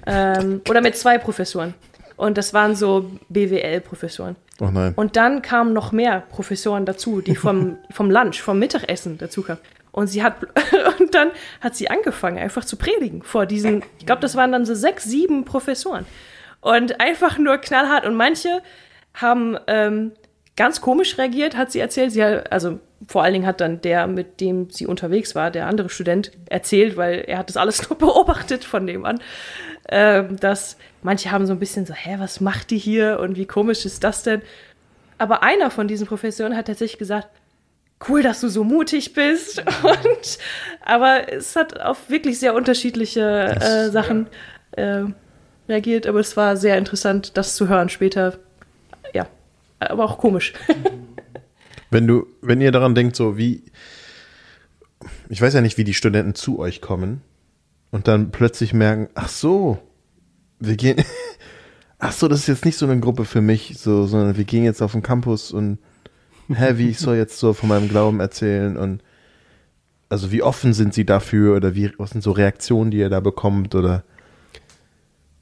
Ähm, oder mit zwei Professoren. Und das waren so BWL-Professoren. Oh nein. Und dann kamen noch mehr Professoren dazu, die vom, (laughs) vom Lunch, vom Mittagessen dazu kamen. Und sie hat, (laughs) und dann hat sie angefangen, einfach zu predigen vor diesen, ich glaube, das waren dann so sechs, sieben Professoren. Und einfach nur knallhart. Und manche haben ähm, ganz komisch reagiert, hat sie erzählt. Sie hat, also vor allen Dingen hat dann der, mit dem sie unterwegs war, der andere Student, erzählt, weil er hat das alles (laughs) nur beobachtet von dem an. Ähm, dass manche haben so ein bisschen so, hä, was macht die hier und wie komisch ist das denn? Aber einer von diesen Professoren hat tatsächlich gesagt, cool, dass du so mutig bist. (laughs) Und, aber es hat auf wirklich sehr unterschiedliche äh, Sachen äh, reagiert. Aber es war sehr interessant, das zu hören später. Ja, aber auch komisch. (laughs) Wenn du, wenn ihr daran denkt, so wie, ich weiß ja nicht, wie die Studenten zu euch kommen und dann plötzlich merken, ach so, wir gehen, (laughs) ach so, das ist jetzt nicht so eine Gruppe für mich, so, sondern wir gehen jetzt auf den Campus und, hä, wie ich soll jetzt so von meinem Glauben erzählen und Also wie offen sind sie dafür oder wie, was sind so Reaktionen, die ihr da bekommt oder?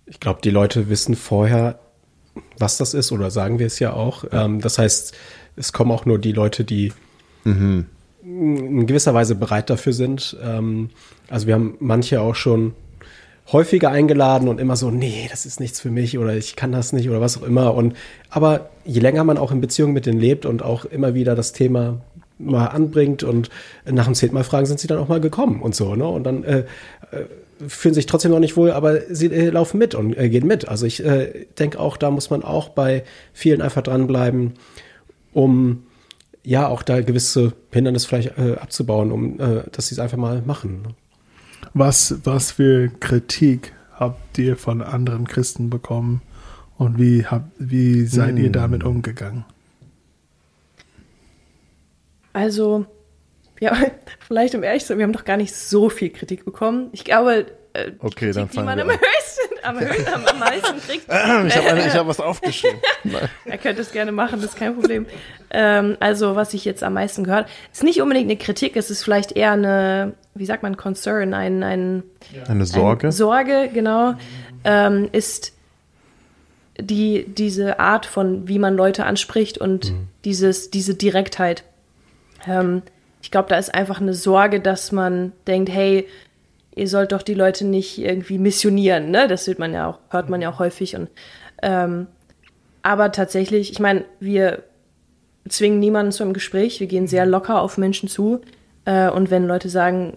Ich glaube, die Leute wissen vorher, was das ist oder sagen wir es ja auch. Ähm, das heißt, es kommen auch nur die Leute, die in gewisser Weise bereit dafür sind. Ähm, also wir haben manche auch schon häufiger eingeladen und immer so, nee, das ist nichts für mich oder ich kann das nicht oder was auch immer. Und aber je länger man auch in Beziehung mit denen lebt und auch immer wieder das Thema mal anbringt und nach dem zehnten Mal fragen, sind sie dann auch mal gekommen und so, ne? Und dann äh, äh, fühlen sich trotzdem noch nicht wohl, aber sie äh, laufen mit und äh, gehen mit. Also ich äh, denke auch, da muss man auch bei vielen einfach dranbleiben, um ja auch da gewisse Hindernisse vielleicht äh, abzubauen, um äh, dass sie es einfach mal machen. ne? Was, was für Kritik habt ihr von anderen Christen bekommen und wie, habt, wie seid ihr damit umgegangen? Also, ja, (laughs) vielleicht um ehrlich zu sein, wir haben doch gar nicht so viel Kritik bekommen. Ich glaube, äh, Okay, Kritik, dann die fangen man wir am an. höchsten, am, höchsten, am, am meisten kriegt. (laughs) Ich habe hab was (laughs) aufgeschrieben. Er könnte es gerne machen, das ist kein Problem. ähm, also, was ich jetzt am meisten gehört, ist nicht unbedingt eine Kritik, es ist vielleicht eher eine, wie sagt man, Concern, ein, ein Eine Sorge. Ein Sorge, genau, ähm, ist die, diese Art von, wie man Leute anspricht und dieses, diese Direktheit. Ähm, ich glaube, da ist einfach eine Sorge, dass man denkt, hey, ihr sollt doch die Leute nicht irgendwie missionieren, ne? Das hört man ja auch, hört man ja auch häufig. Und ähm, aber tatsächlich, ich meine, wir zwingen niemanden zu einem Gespräch, wir gehen sehr locker auf Menschen zu. Äh, und wenn Leute sagen,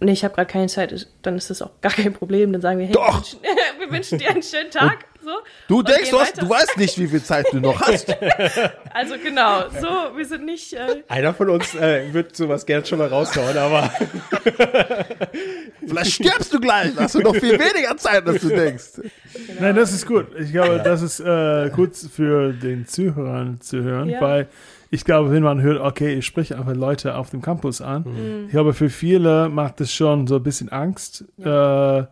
nee, ich habe gerade keine Zeit, dann ist das auch gar kein Problem. Dann sagen wir, hey, Doch. Wir, wünschen, (laughs) wir wünschen dir einen schönen Tag. So, Du denkst, du, hast, du weißt nicht, wie viel Zeit du noch hast. (laughs) Also genau, so, wir sind nicht. Äh, Einer von uns äh, wird sowas gern schon mal raushauen, aber (laughs) Vielleicht stirbst du gleich. Hast du noch viel weniger Zeit, als du denkst. Nein, das ist gut. Ich glaube, das ist äh, gut für den Zuhörern zu hören, Ja. weil ich glaube, wenn man hört, okay, ich spreche einfach Leute auf dem Campus an, ich glaube, für viele macht es schon so ein bisschen Angst äh,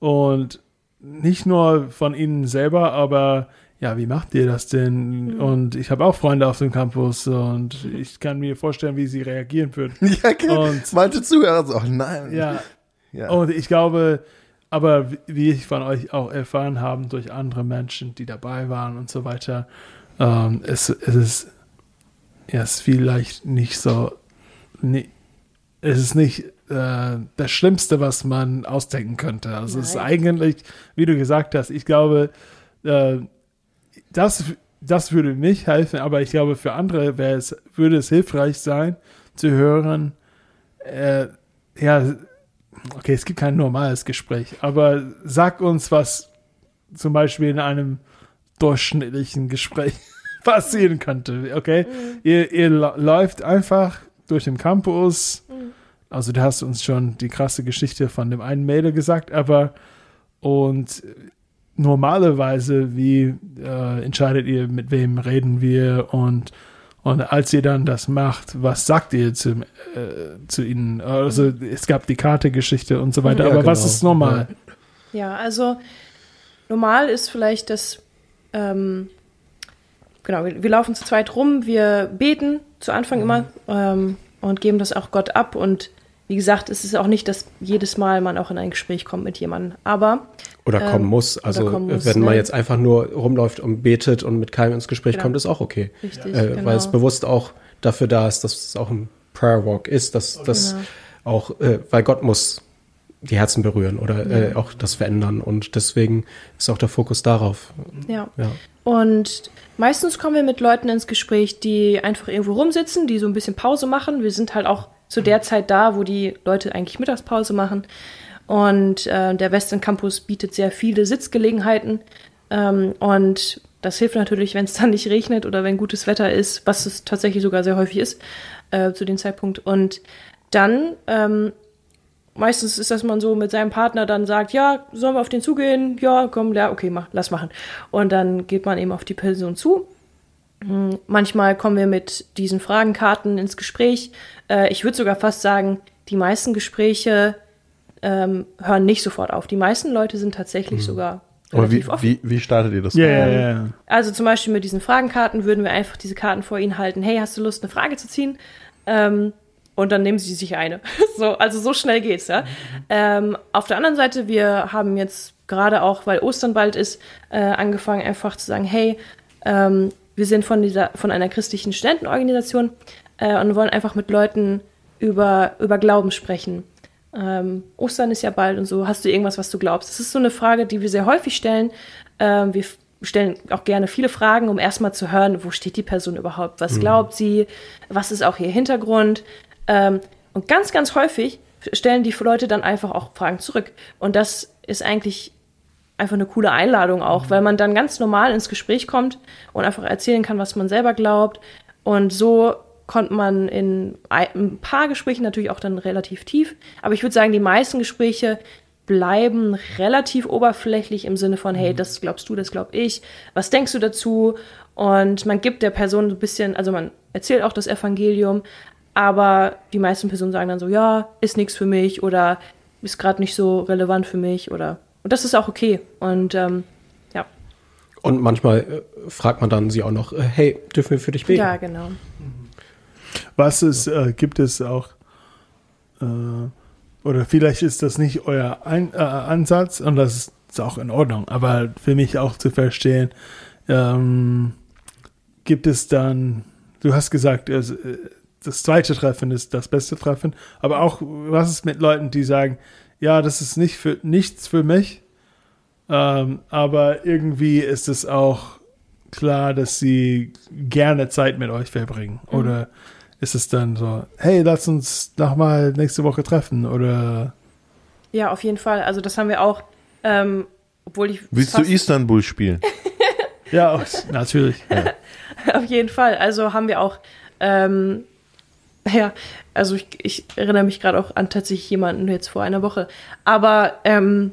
und nicht nur von ihnen selber, aber ja, wie macht ihr das denn? Und ich habe auch Freunde auf dem Campus und ich kann mir vorstellen, wie sie reagieren würden. (laughs) Ja, genau. Und- Manche Zuhörer so, oh nein. Ja, Ja. und ich glaube, aber wie- ich von euch auch erfahren habe, durch andere Menschen, die dabei waren und so weiter, ähm, es, es ist, ja, es ist vielleicht nicht so, ni- es ist nicht äh, das Schlimmste, was man ausdenken könnte. Also es ist Nein. eigentlich, wie du gesagt hast, ich glaube, äh, das, das würde mich helfen, aber ich glaube, für andere wäre es, würde es hilfreich sein, zu hören, äh, ja, okay, es gibt kein normales Gespräch, aber sag uns, was zum Beispiel in einem durchschnittlichen Gespräch (laughs) passieren könnte, okay? Ihr, ihr la- läuft einfach durch den Campus, also du hast uns schon die krasse Geschichte von dem einen Mädel gesagt, aber und normalerweise, wie äh, entscheidet ihr, mit wem reden wir und und als ihr dann das macht, was sagt ihr zu, äh, zu ihnen? Also es gab die Karte-Geschichte und so weiter, Ja, aber was genau. ist normal? ja, also normal ist vielleicht das. Ähm, genau, wir, wir laufen zu zweit rum, wir beten zu Anfang immer ähm, und geben das auch Gott ab. Und wie gesagt, es ist auch nicht, dass jedes Mal man auch in ein Gespräch kommt mit jemandem. Aber oder kommen Ähm, muss. Also kommen muss, wenn man ne? jetzt einfach nur rumläuft und betet und mit keinem ins Gespräch Genau. kommt, ist auch okay. Richtig, äh, genau. Weil es bewusst auch dafür da ist, dass es auch ein Prayer Walk ist, dass das Genau. auch, äh, weil Gott muss die Herzen berühren oder äh, auch das verändern und deswegen ist auch der Fokus darauf. ja. Ja. Und meistens kommen wir mit Leuten ins Gespräch, die einfach irgendwo rumsitzen, die so ein bisschen Pause machen. Wir sind halt auch zu der Zeit da, wo die Leute eigentlich Mittagspause machen. Und äh, der Western Campus bietet sehr viele Sitzgelegenheiten. Ähm, und das hilft natürlich, wenn es dann nicht regnet oder wenn gutes Wetter ist, was es tatsächlich sogar sehr häufig ist äh, zu dem Zeitpunkt. Und dann ähm, meistens ist das man so mit seinem Partner dann sagt, ja, sollen wir auf den zugehen? Ja, komm, ja, okay, mach, lass machen. Und dann geht man eben auf die Person zu. Hm, Manchmal kommen wir mit diesen Fragenkarten ins Gespräch. Äh, ich würde sogar fast sagen, die meisten Gespräche ähm, hören nicht sofort auf. Die meisten Leute sind tatsächlich sogar Aber wie, offen. wie, wie startet ihr das? Ja, ja, ja, ja. Also zum Beispiel mit diesen Fragenkarten würden wir einfach diese Karten vor Ihnen halten. Hey, hast du Lust, eine Frage zu ziehen? Ähm, und dann nehmen sie sich eine. (laughs) so, also so schnell geht's, ja. Ähm, auf der anderen Seite, wir haben jetzt gerade auch, weil Ostern bald ist, äh, angefangen einfach zu sagen, hey, ähm, wir sind von dieser, von einer christlichen Studentenorganisation äh, und wollen einfach mit Leuten über, über Glauben sprechen. Ähm, Ostern ist ja bald und so. Hast du irgendwas, was du glaubst? Das ist so eine Frage, die wir sehr häufig stellen. Ähm, wir stellen auch gerne viele Fragen, um erstmal zu hören, wo steht die Person überhaupt? Was glaubt sie? Was ist auch ihr Hintergrund? Ähm, und ganz, ganz häufig stellen die Leute dann einfach auch Fragen zurück. Und das ist eigentlich einfach eine coole Einladung auch, weil man dann ganz normal ins Gespräch kommt und einfach erzählen kann, was man selber glaubt. Und so konnte man in ein paar Gesprächen natürlich auch dann relativ tief. Aber ich würde sagen, die meisten Gespräche bleiben relativ oberflächlich im Sinne von, hey, das glaubst du, das glaub ich, was denkst du dazu? Und man gibt der Person so ein bisschen, also man erzählt auch das Evangelium, aber die meisten Personen sagen dann so, ja, ist nichts für mich oder ist gerade nicht so relevant für mich oder und das ist auch okay. Und ähm, ja. Und manchmal äh, fragt man dann sie auch noch, äh, hey, dürfen wir für dich beten? Ja, genau. Was ist, äh, gibt es auch, äh, oder vielleicht ist das nicht euer Ein äh, Ansatz und das ist, auch in Ordnung, aber für mich auch zu verstehen, ähm, gibt es dann, du hast gesagt, also, äh, das zweite Treffen ist das beste Treffen, aber auch, was ist mit Leuten, die sagen, ja, das ist nicht für, nichts für mich, ähm, aber irgendwie ist es auch klar, dass sie gerne Zeit mit euch verbringen. Oder ist es dann so, hey, lass uns nochmal nächste Woche treffen? Oder Ja, auf jeden Fall. Also das haben wir auch, ähm, obwohl ich Willst du Istanbul spielen? (laughs) ja, natürlich. (laughs) Auf jeden Fall. Also haben wir auch, ähm, ja, also ich, ich erinnere mich gerade auch an tatsächlich jemanden jetzt vor einer Woche. Aber ähm,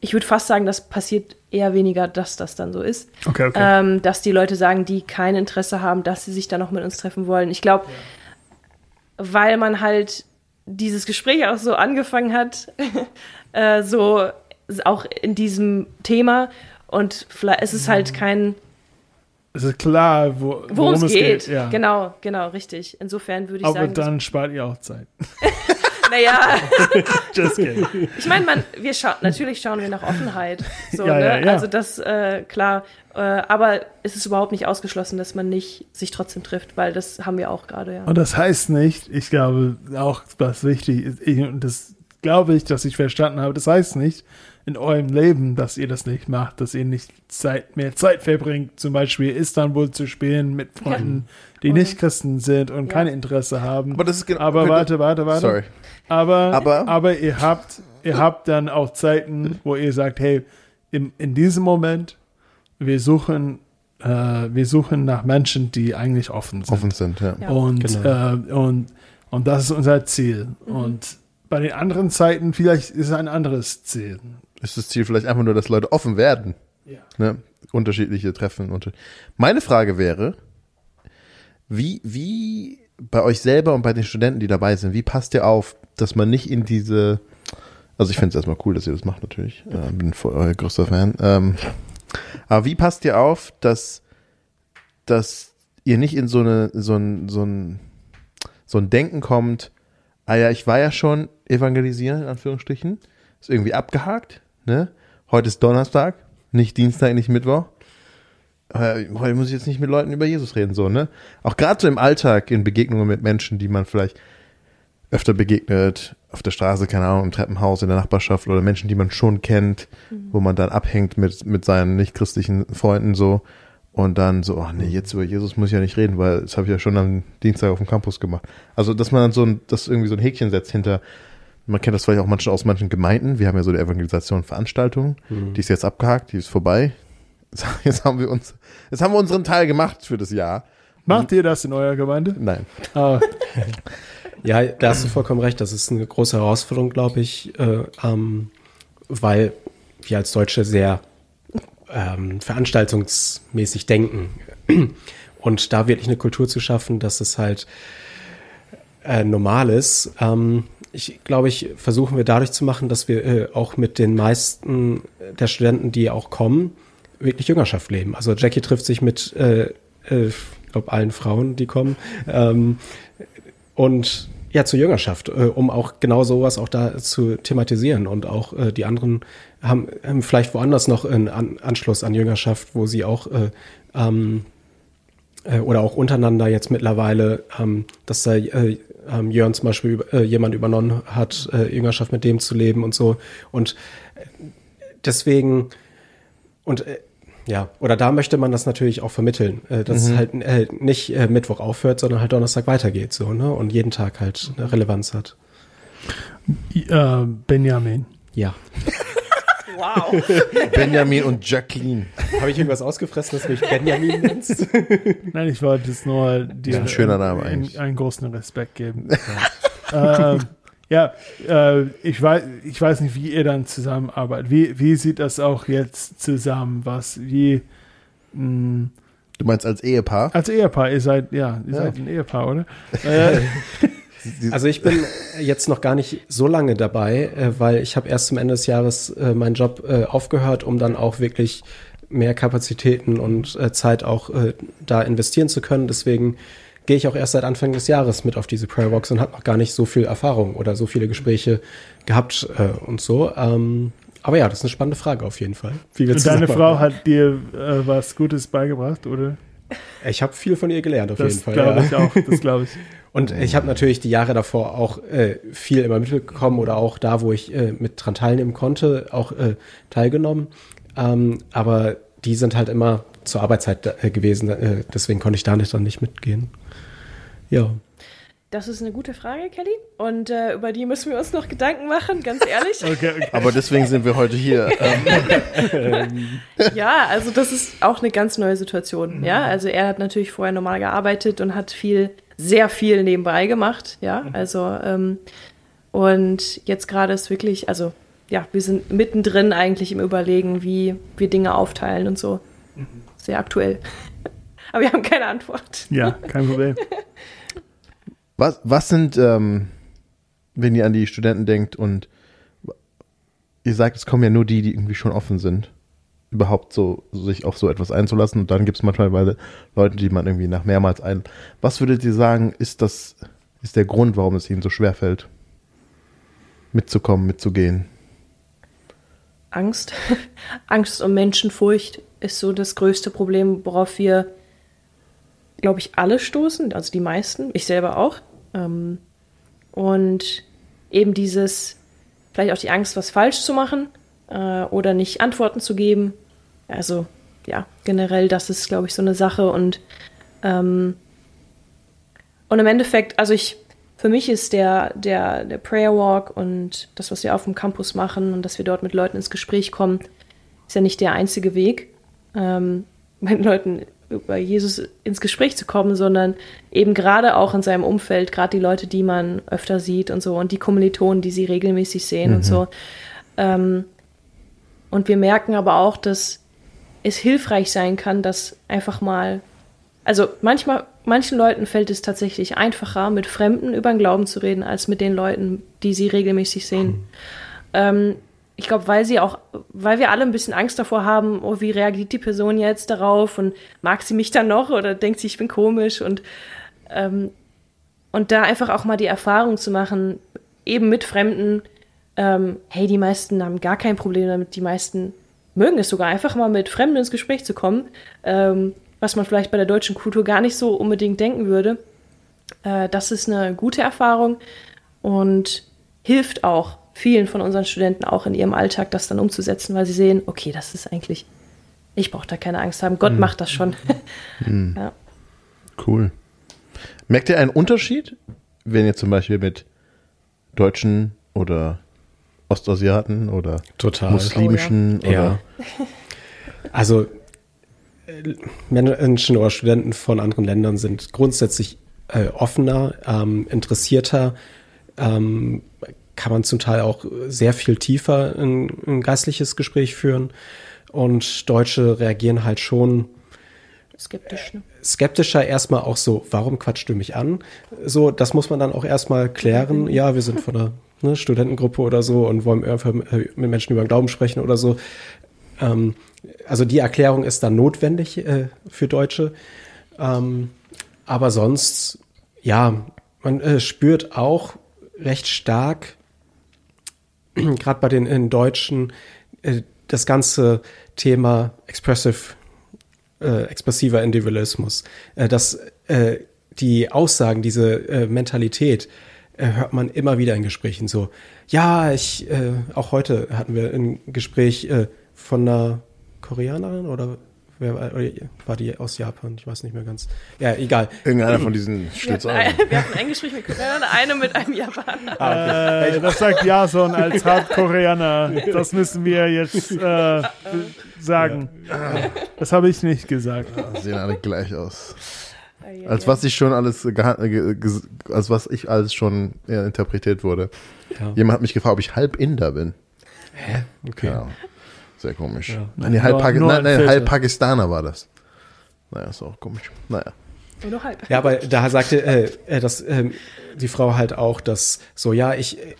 ich würde fast sagen, das passiert eher weniger, dass das dann so ist. Okay, okay. Ähm, dass die Leute sagen, die kein Interesse haben, dass sie sich da noch mit uns treffen wollen. Ich glaube, weil man halt dieses Gespräch auch so angefangen hat, (laughs) äh, so auch in diesem Thema und vielleicht ist es halt kein es ist klar, wo, worum es geht. Ja. Genau, genau, richtig. Insofern würde ich Aber sagen, dann spart ihr auch Zeit. (laughs) naja, (laughs) Just kidding. ich meine, man, wir schauen, natürlich schauen wir nach Offenheit. So, Ja, ne? ja, ja. Also das, äh, klar. Äh, aber es ist überhaupt nicht ausgeschlossen, dass man nicht sich trotzdem trifft, weil das haben wir auch gerade, ja. Und das heißt nicht, ich glaube auch, was wichtig ist, ich, und das glaube ich, dass ich verstanden habe, das heißt nicht in eurem Leben, dass ihr das nicht macht, dass ihr nicht Zeit, mehr Zeit verbringt, zum Beispiel Istanbul zu spielen mit Freunden, die Oder- nicht Christen sind und Ja. kein Interesse haben. Aber das ist genau. Aber warte, warte, warte. Sorry. Aber, Aber- aber, ihr habt, ihr habt dann auch Zeiten, wo ihr sagt, hey, im, in diesem Moment, wir suchen, äh, wir suchen nach Menschen, die eigentlich offen sind. Offen sind, ja. Ja. Und, Genau. äh, und, und das ist unser Ziel. Mhm. Und bei den anderen Zeiten vielleicht ist es ein anderes Ziel. Ist das Ziel vielleicht einfach nur, dass Leute offen werden? Ja. Ne? Unterschiedliche Treffen. Unter Meine Frage wäre, wie, wie bei euch selber und bei den Studenten, die dabei sind, wie passt ihr auf, dass man nicht in diese, also ich finde es erstmal cool, dass ihr das macht natürlich, äh, bin voll euer größter Fan, ähm, aber wie passt ihr auf, dass, dass ihr nicht in so eine, so ein, so ein, so ein Denken kommt, ah ja, ich war ja schon evangelisieren, in Anführungsstrichen, ist irgendwie abgehakt, ne? Heute ist Donnerstag, nicht Dienstag, nicht Mittwoch. Äh, heute muss ich jetzt nicht mit Leuten über Jesus reden, so, ne? Auch gerade so im Alltag, in Begegnungen mit Menschen, die man vielleicht öfter begegnet, auf der Straße, keine Ahnung, im Treppenhaus, in der Nachbarschaft oder Menschen, die man schon kennt, wo man dann abhängt mit, mit seinen nichtchristlichen Freunden so und dann so, ach nee, jetzt über Jesus muss ich ja nicht reden, weil das habe ich ja schon am Dienstag auf dem Campus gemacht. Also, dass man dann so ein, das irgendwie so ein Häkchen setzt hinter, man kennt das vielleicht auch manchmal aus manchen Gemeinden, wir haben ja so eine Evangelisation Veranstaltung, die ist jetzt abgehakt, die ist vorbei. (laughs) Jetzt haben wir uns, jetzt haben wir unseren Teil gemacht für das Jahr. Macht ihr das in eurer Gemeinde? Nein. Ah, (laughs) Ja, da hast du vollkommen recht. Das ist eine große Herausforderung, glaube ich, äh, ähm, weil wir als Deutsche sehr ähm, veranstaltungsmäßig denken. (clears throat) Und da wirklich eine Kultur zu schaffen, dass es halt äh, normal ist. Ähm, ich glaube, ich versuchen wir dadurch zu machen, dass wir äh, auch mit den meisten der Studenten, die auch kommen, wirklich Jüngerschaft leben. Also Jackie trifft sich mit, äh, äh, glaube, allen Frauen, die kommen. Ähm, und ja, zur Jüngerschaft, äh, um auch genau sowas auch da zu thematisieren. Und auch äh, die anderen haben, haben vielleicht woanders noch einen an Anschluss an Jüngerschaft, wo sie auch äh, ähm, äh, oder auch untereinander jetzt mittlerweile, ähm, dass da äh, ähm, Jörn zum Beispiel äh, jemand übernommen hat, äh, Jüngerschaft mit dem zu leben und so. Und äh, deswegen, und äh, ja, oder da möchte man das natürlich auch vermitteln, äh, dass mhm. es halt äh, nicht äh, Mittwoch aufhört, sondern halt Donnerstag weitergeht so, ne? Und jeden Tag halt eine Relevanz hat. Benjamin. Ja. (laughs) Wow. (laughs) Benjamin und Jacqueline. Habe ich irgendwas ausgefressen, dass du mich Benjamin nennst? (laughs) Nein, ich wollte es nur dir ein schöner Name einen, eigentlich. einen großen Respekt geben. (laughs) Ja, ähm, ja äh, ich, weiß, ich weiß nicht, wie ihr dann zusammenarbeitet. Wie, wie sieht das auch jetzt zusammen? Was, wie, mh, Du meinst als Ehepaar? als Ehepaar, ihr seid, ja, ihr Ja. seid ein Ehepaar, oder? äh, Also ich bin jetzt noch gar nicht so lange dabei, äh, weil ich habe erst zum Ende des Jahres äh, meinen Job äh, aufgehört, um dann auch wirklich mehr Kapazitäten und Zeit auch da investieren zu können. Deswegen gehe ich auch erst seit Anfang des Jahres mit auf diese Prayer Walks und habe noch gar nicht so viel Erfahrung oder so viele Gespräche gehabt und so. Ähm, aber ja, das ist eine spannende Frage auf jeden Fall. Und deine Frau hat dir äh, was Gutes beigebracht, oder? Ich habe viel von ihr gelernt auf jeden Das Fall. glaube ja. ich auch, das glaube ich. (laughs) Und ich habe natürlich die Jahre davor auch äh, viel immer mitbekommen oder auch da, wo ich äh, mit dran teilnehmen konnte, auch äh, teilgenommen. Ähm, aber die sind halt immer zur Arbeitszeit äh, gewesen, äh, deswegen konnte ich da nicht dann nicht mitgehen. Ja. Das ist eine gute Frage, Kelly. Und äh, über die müssen wir uns noch Gedanken machen, ganz ehrlich. (laughs) Okay, okay. Aber deswegen sind wir heute hier. (laughs) Ähm, Ja, also das ist auch eine ganz neue Situation. Ja, also er hat natürlich vorher normal gearbeitet und hat viel, sehr viel nebenbei gemacht. Ja, also ähm, und jetzt gerade ist wirklich, also ja, wir sind mittendrin eigentlich im Überlegen, wie wir Dinge aufteilen und so. Sehr aktuell. (laughs) Aber wir haben keine Antwort. Ja, kein Problem. (laughs) was, was sind, ähm, wenn ihr an die Studenten denkt und ihr sagt, es kommen ja nur die, die irgendwie schon offen sind, überhaupt so sich auf so etwas einzulassen. Und dann gibt es manchmal weil Leute, die man irgendwie nach mehrmals ein. Was würdet ihr sagen, ist das, ist der Grund, warum es ihnen so schwer fällt, mitzukommen, mitzugehen? Angst. (laughs) Angst und Menschenfurcht ist so das größte Problem, worauf wir, glaube ich, alle stoßen, also die meisten, ich selber auch. Ähm, und eben dieses, vielleicht auch die Angst, was falsch zu machen äh, oder nicht Antworten zu geben. Also ja, generell, das ist, glaube ich, so eine Sache. Und, ähm, und im Endeffekt, also ich, für mich ist der, der, der Prayer Walk und das, was wir auf dem Campus machen und dass wir dort mit Leuten ins Gespräch kommen, ist ja nicht der einzige Weg, ähm, (laughs) mit Leuten über Jesus ins Gespräch zu kommen, sondern eben gerade auch in seinem Umfeld, gerade die Leute, die man öfter sieht und so und die Kommilitonen, die sie regelmäßig sehen und so. Ähm, und wir merken aber auch, dass es hilfreich sein kann, dass einfach mal, also manchmal, manchen Leuten fällt es tatsächlich einfacher, mit Fremden über den Glauben zu reden, als mit den Leuten, die sie regelmäßig sehen. Ähm, ich glaube, weil sie auch, weil wir alle ein bisschen Angst davor haben, oh, wie reagiert die Person jetzt darauf und mag sie mich dann noch oder denkt sie, ich bin komisch und ähm, und da einfach auch mal die Erfahrung zu machen, eben mit Fremden, ähm, hey, die meisten haben gar kein Problem damit, die meisten mögen es sogar einfach mal mit Fremden ins Gespräch zu kommen, ähm, was man vielleicht bei der deutschen Kultur gar nicht so unbedingt denken würde. Äh, das ist eine gute Erfahrung und hilft auch vielen von unseren Studenten auch in ihrem Alltag, das dann umzusetzen, weil sie sehen, okay, das ist eigentlich, ich brauche da keine Angst haben, Gott macht das schon. (laughs) ja. Cool. Merkt ihr einen Unterschied, wenn ihr zum Beispiel mit Deutschen oder Ostasiaten oder Total. muslimischen oder Ja. (laughs) Also äh, Menschen oder Studenten von anderen Ländern sind grundsätzlich äh, offener, ähm, interessierter, ähm, kann man zum Teil auch sehr viel tiefer ein, ein geistliches Gespräch führen. Und Deutsche reagieren halt schon Skeptisch, ne? skeptischer erstmal auch so, warum quatscht du mich an? So, das muss man dann auch erstmal klären. (laughs) Ja, wir sind von einer ne, Studentengruppe oder so und wollen mit Menschen über den Glauben sprechen oder so. Ähm, also die Erklärung ist dann notwendig äh, für Deutsche. Ähm, aber sonst, ja, man äh, spürt auch recht stark, (clears throat) gerade bei den Deutschen, äh, das ganze Thema Expressive, äh, expressiver Individualismus, äh, dass äh, die Aussagen, diese Mentalität, hört man immer wieder in Gesprächen so. Ja, ich, äh, auch heute hatten wir ein Gespräch äh, von einer Koreanerin oder wer war, oder war die aus Japan? Ich weiß nicht mehr ganz. Ja, egal. Irgendeiner von diesen Wir hatten, ein, wir hatten ein Gespräch mit Koreanern, eine mit einem Japaner. Äh, das sagt Jason als Halbkoreaner. Das müssen wir jetzt äh, sagen. Das habe ich nicht gesagt. Sehen alle gleich aus. Als was ich schon alles, äh, als was ich alles schon ja, interpretiert wurde. Ja. Jemand hat mich gefragt, ob ich halb Inder bin. Hä? Okay. Ja. Sehr komisch. Ja. Nein, nee, halb, Nur- Paki nur nein, ein nein, halb Pakistaner war das. Naja, ist auch komisch. Naja. Nur halb. Ja, aber da sagte äh, äh, das, ähm, die Frau halt auch, dass so, ja, ich, äh,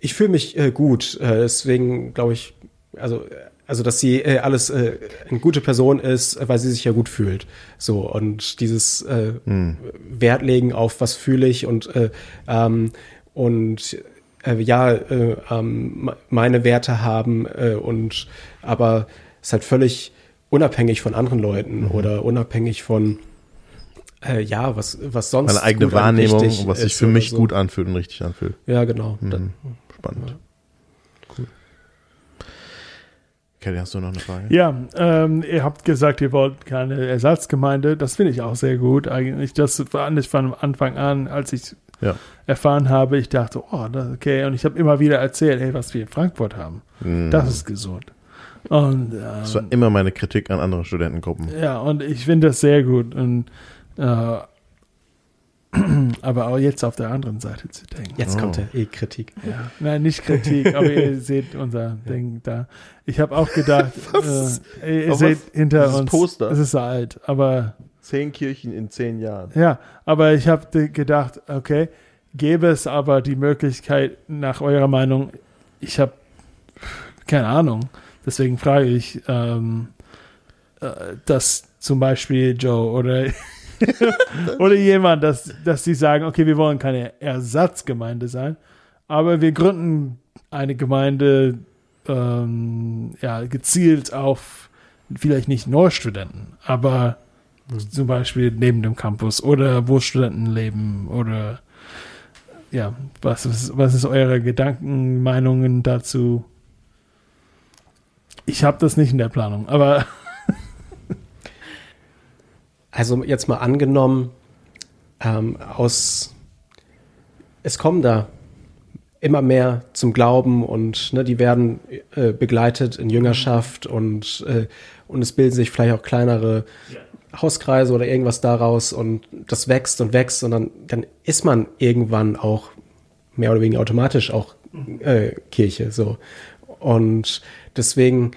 ich fühle mich äh, gut, äh, deswegen glaube ich, also, äh, also dass sie äh, alles äh, eine gute Person ist, äh, weil sie sich ja gut fühlt. So, und dieses äh, Wert legen auf was fühle ich und äh, ähm, und äh, ja, äh, ähm, me- meine Werte haben äh, und aber es ist halt völlig unabhängig von anderen Leuten oder unabhängig von äh, ja, was, was sonst. Meine eigene Wahrnehmung, was sich für mich so. gut anfühlt und richtig anfühlt. Ja, genau. Mhm. Dann, Spannend. Cool. Kelly, hast du noch eine Frage? Ja, ähm, ihr habt gesagt, ihr wollt keine Ersatzgemeinde. Das finde ich auch sehr gut eigentlich. Das war nicht von Anfang an, als ich Ja. erfahren habe, ich dachte, oh, okay. Und ich habe immer wieder erzählt, hey, was wir in Frankfurt haben. Mhm. Das ist gesund. Und Das war ähm, immer meine Kritik an andere Studentengruppen. ja, und ich finde das sehr gut. Und äh, (clears throat) aber auch jetzt auf der anderen Seite zu denken. jetzt Oh. kommt der E-Kritik. Ja, nein, nicht Kritik, aber ihr (laughs) seht unser Ding da. Ich habe auch gedacht, (laughs) Was? äh, ihr Auf seht was? hinter uns, Poster? es ist alt, aber Zehn Kirchen in zehn Jahren. ja, aber ich habe gedacht, okay, gäbe es aber die Möglichkeit, nach eurer Meinung, ich habe keine Ahnung, deswegen frage ich, ähm, äh, dass zum Beispiel Joe oder (laughs) oder jemand, dass, dass die sagen, okay, wir wollen keine Ersatzgemeinde sein, aber wir gründen eine Gemeinde ähm, ja, gezielt auf vielleicht nicht nur Studenten, aber zum Beispiel neben dem Campus oder wo Studenten leben oder ja, was ist, was ist eure Gedanken, Meinungen dazu? Ich habe das nicht in der Planung, aber Also jetzt mal angenommen, ähm, aus es kommen da immer mehr zum Glauben und ne, die werden äh, begleitet in Jüngerschaft und, äh, und es bilden sich vielleicht auch kleinere Hauskreise oder irgendwas daraus und das wächst und wächst und dann, dann ist man irgendwann auch mehr oder weniger automatisch auch äh, Kirche so. Und deswegen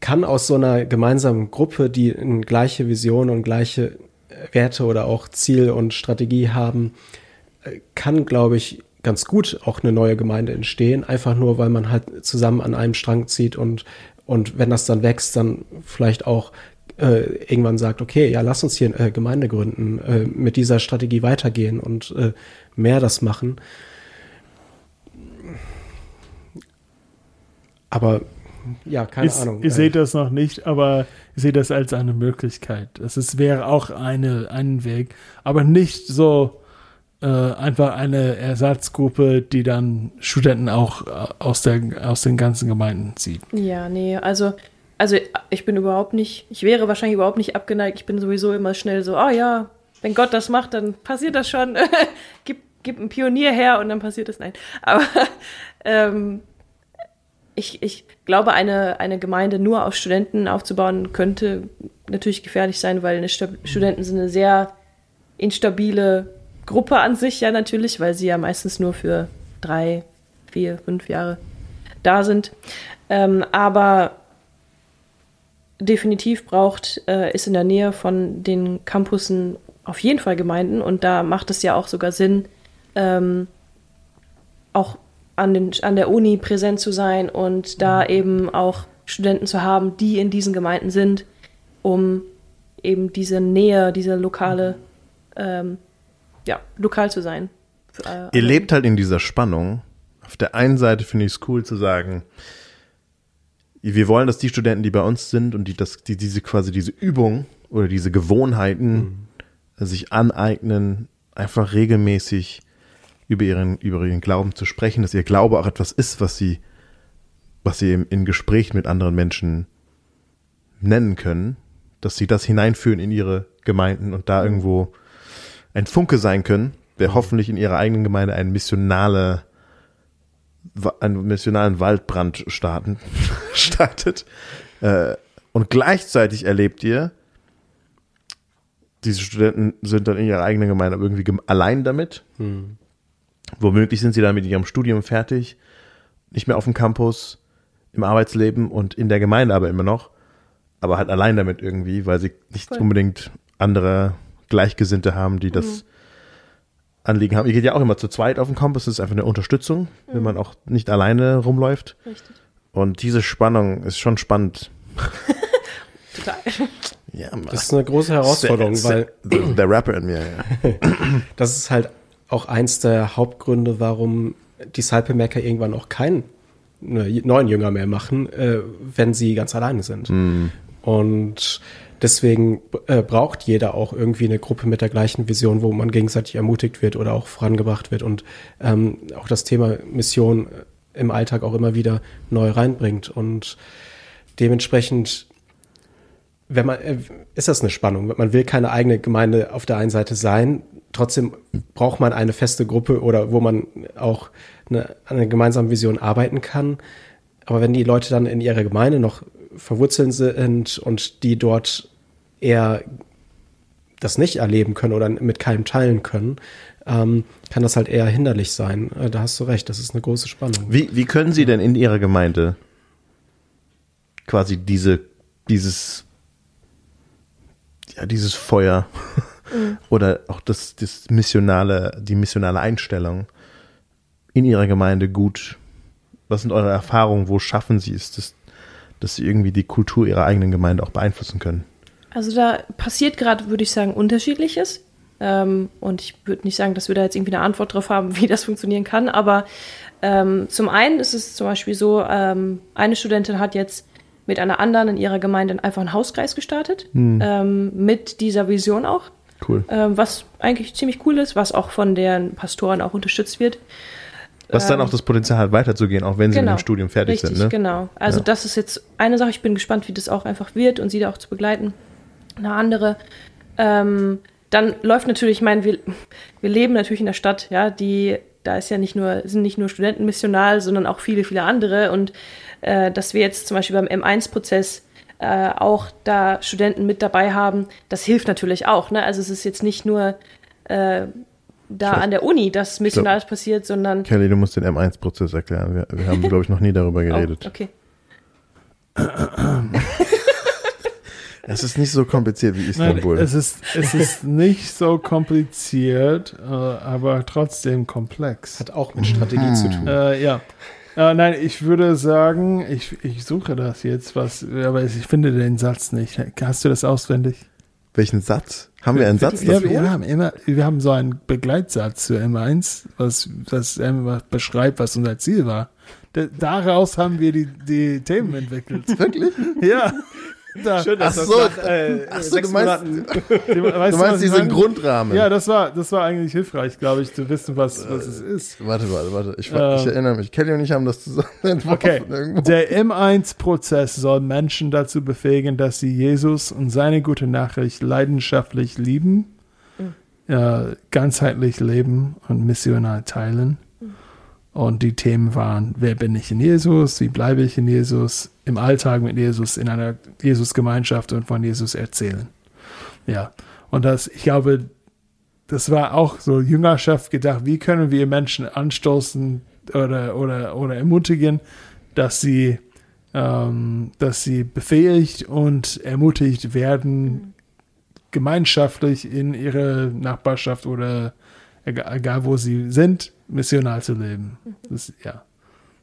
kann aus so einer gemeinsamen Gruppe, die eine gleiche Vision und gleiche Werte oder auch Ziel und Strategie haben, äh, kann, glaube ich, ganz gut auch eine neue Gemeinde entstehen, einfach nur, weil man halt zusammen an einem Strang zieht und, und wenn das dann wächst, dann vielleicht auch äh, irgendwann sagt, okay, ja, lass uns hier eine äh, Gemeinde gründen, äh, mit dieser Strategie weitergehen und äh, mehr das machen. Aber ja, keine Ihr, Ahnung. ihr seht das noch nicht, aber ihr seht das als eine Möglichkeit. Es ist, wäre auch eine, ein Weg, aber nicht so äh, einfach eine Ersatzgruppe, die dann Studenten auch äh, aus, der, aus den ganzen Gemeinden zieht. Ja, nee, also, also ich bin überhaupt nicht, ich wäre wahrscheinlich überhaupt nicht abgeneigt. Ich bin sowieso immer schnell so, ah ja, wenn Gott das macht, dann passiert das schon. (laughs) gib, gib einen Pionier her und dann passiert das. Nein. Aber (laughs) ähm, ich, ich glaube, eine, eine Gemeinde nur auf Studenten aufzubauen, könnte natürlich gefährlich sein, weil Studenten sind eine sehr instabile Gruppe an sich, ja, natürlich, weil sie ja meistens nur für drei, vier, fünf Jahre da sind. Ähm, aber definitiv braucht, äh, ist in der Nähe von den Campussen auf jeden Fall Gemeinden und da macht es ja auch sogar Sinn, ähm, auch an, den, an der Uni präsent zu sein und da eben auch Studenten zu haben, die in diesen Gemeinden sind, um eben diese Nähe, diese lokale ähm, ja, lokal zu sein. Für, äh, Ihr lebt halt in dieser Spannung. Auf der einen Seite finde ich es cool zu sagen, wir wollen, dass die Studenten, die bei uns sind und die das, die diese quasi diese Übung oder diese Gewohnheiten sich aneignen, einfach regelmäßig über ihren, über ihren Glauben zu sprechen, dass ihr Glaube auch etwas ist, was sie, was sie im, in Gespräch mit anderen Menschen nennen können, dass sie das hineinführen in ihre Gemeinden und da irgendwo ein Funke sein können, der hoffentlich in ihrer eigenen Gemeinde einen missionale, einen missionalen Waldbrand starten, (laughs) startet. Äh, und gleichzeitig erlebt ihr, diese Studenten sind dann in ihrer eigenen Gemeinde irgendwie allein damit. Womöglich sind sie dann mit ihrem Studium fertig, nicht mehr auf dem Campus, im Arbeitsleben und in der Gemeinde aber immer noch, aber halt allein damit irgendwie, weil sie nicht Voll. unbedingt andere Gleichgesinnte haben, die das Anliegen haben. Ihr geht ja auch immer zu zweit auf den Campus, das ist einfach eine Unterstützung, wenn man auch nicht alleine rumläuft. Richtig. Und diese Spannung ist schon spannend. (laughs) Total. Ja, Das ist eine große Herausforderung, weil der, der Rapper in mir, ja. (laughs) das ist halt auch eins der Hauptgründe, warum die Salpemecker irgendwann auch keinen ne, neuen Jünger mehr machen, äh, wenn sie ganz alleine sind. Und deswegen äh, braucht jeder auch irgendwie eine Gruppe mit der gleichen Vision, wo man gegenseitig ermutigt wird oder auch vorangebracht wird und ähm, auch das Thema Mission im Alltag auch immer wieder neu reinbringt. Und dementsprechend wenn man, äh, ist das eine Spannung. Man will keine eigene Gemeinde auf der einen Seite sein, trotzdem braucht man eine feste Gruppe oder wo man auch eine, an einer gemeinsamen Vision arbeiten kann. Aber wenn die Leute dann in ihrer Gemeinde noch verwurzelt sind und die dort eher das nicht erleben können oder mit keinem teilen können, ähm, kann das halt eher hinderlich sein. Äh, Da hast du recht, das ist eine große Spannung. Wie, wie können Sie denn in Ihrer Gemeinde quasi diese, dieses, ja, dieses Feuer (laughs) oder auch das, das missionale, die missionale Einstellung in Ihrer Gemeinde gut, was sind eure Erfahrungen, wo schaffen Sie es, dass, dass Sie irgendwie die Kultur Ihrer eigenen Gemeinde auch beeinflussen können? Also da passiert gerade, würde ich sagen, unterschiedliches. Ähm, und ich würde nicht sagen, dass wir da jetzt irgendwie eine Antwort drauf haben, (laughs) wie das funktionieren kann. Aber ähm, zum einen ist es zum Beispiel so, ähm, eine Studentin hat jetzt mit einer anderen in ihrer Gemeinde einfach einen Hauskreis gestartet, ähm, mit dieser Vision auch, Cool. ähm, was eigentlich ziemlich cool ist, was auch von den Pastoren auch unterstützt wird. Was dann auch das Potenzial hat, weiterzugehen, auch wenn Sie mit dem Studium fertig Ähm, Richtig, sind. Ne? genau. Also Ja. das ist jetzt eine Sache. Ich bin gespannt, wie das auch einfach wird und sie da auch zu begleiten. Eine andere. Ähm, dann läuft natürlich, ich meine, wir, wir leben natürlich in der Stadt, ja, die, da ist ja nicht nur, sind nicht nur Studenten missional, sondern auch viele, viele andere. Und äh, dass wir jetzt zum Beispiel beim M1-Prozess äh, auch da Studenten mit dabei haben, das hilft natürlich auch. Ne? Also es ist jetzt nicht nur äh, da an der Uni, dass missionales passiert, sondern Kelly, du musst den M1-Prozess erklären. Wir, wir haben, (laughs) glaube ich, noch nie darüber geredet. Oh, okay. (clears throat) Es ist nicht so kompliziert wie Nein, Istanbul. es ist, es ist (laughs) nicht so kompliziert, äh, aber trotzdem komplex. Hat auch mit Strategie zu tun. Äh, ja. Äh, nein, ich würde sagen, ich, ich suche das jetzt, was, aber ich finde den Satz nicht. Hast du das auswendig? Welchen Satz? Haben wir einen Satz Ja, dafür? wir haben immer, wir haben so einen Begleitsatz zu M1, was, das einfach beschreibt, was unser Ziel war. Da, daraus haben wir die, die Themen entwickelt. Wirklich? Ja. Da, Schön, dass Ach das so. nach, äh, Ach so, du (laughs) meinst, Die- weißt du meinst diesen? Grundrahmen. Ja, das war, das war eigentlich hilfreich, glaube ich, zu wissen, was, was es ist. Warte, warte, warte. Ich, Ähm. ich erinnere mich. Kelly und ich haben das zusammen. (laughs) Okay, Irgendwo. der M1-Prozess soll Menschen dazu befähigen, dass sie Jesus und seine gute Nachricht leidenschaftlich lieben, äh, ganzheitlich leben und missionar teilen. Und die Themen waren, wer bin ich in Jesus, wie bleibe ich in Jesus, im Alltag mit Jesus, in einer Jesus-Gemeinschaft und von Jesus erzählen. Ja, und das, ich glaube, das war auch so Jüngerschaft gedacht, wie können wir Menschen anstoßen oder, oder, oder ermutigen, dass sie, ähm, dass sie befähigt und ermutigt werden, gemeinschaftlich in ihrer Nachbarschaft oder egal, egal wo sie sind, missional zu leben. Das, ja.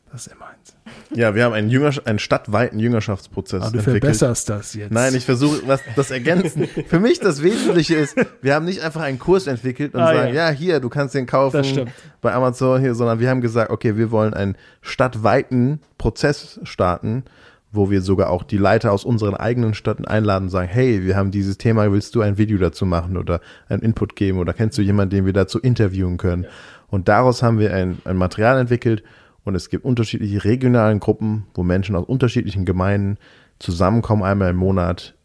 Das ist immer eins. Ja, wir haben einen, Jünger, einen stadtweiten Jüngerschaftsprozess Aber du entwickelt. verbesserst das jetzt. Nein, ich versuche was das ergänzen. (laughs) Für mich das Wesentliche ist, wir haben nicht einfach einen Kurs entwickelt und Ah, sagen, ja. ja. hier, du kannst den kaufen bei Amazon hier, sondern wir haben gesagt, okay, wir wollen einen stadtweiten Prozess starten, wo wir sogar auch die Leiter aus unseren eigenen Städten einladen und sagen, hey, wir haben dieses Thema, willst du ein Video dazu machen oder einen Input geben oder kennst du jemanden, den wir dazu interviewen können? Und daraus haben wir ein, ein Material entwickelt und es gibt unterschiedliche regionalen Gruppen, wo Menschen aus unterschiedlichen Gemeinden zusammenkommen einmal im Monat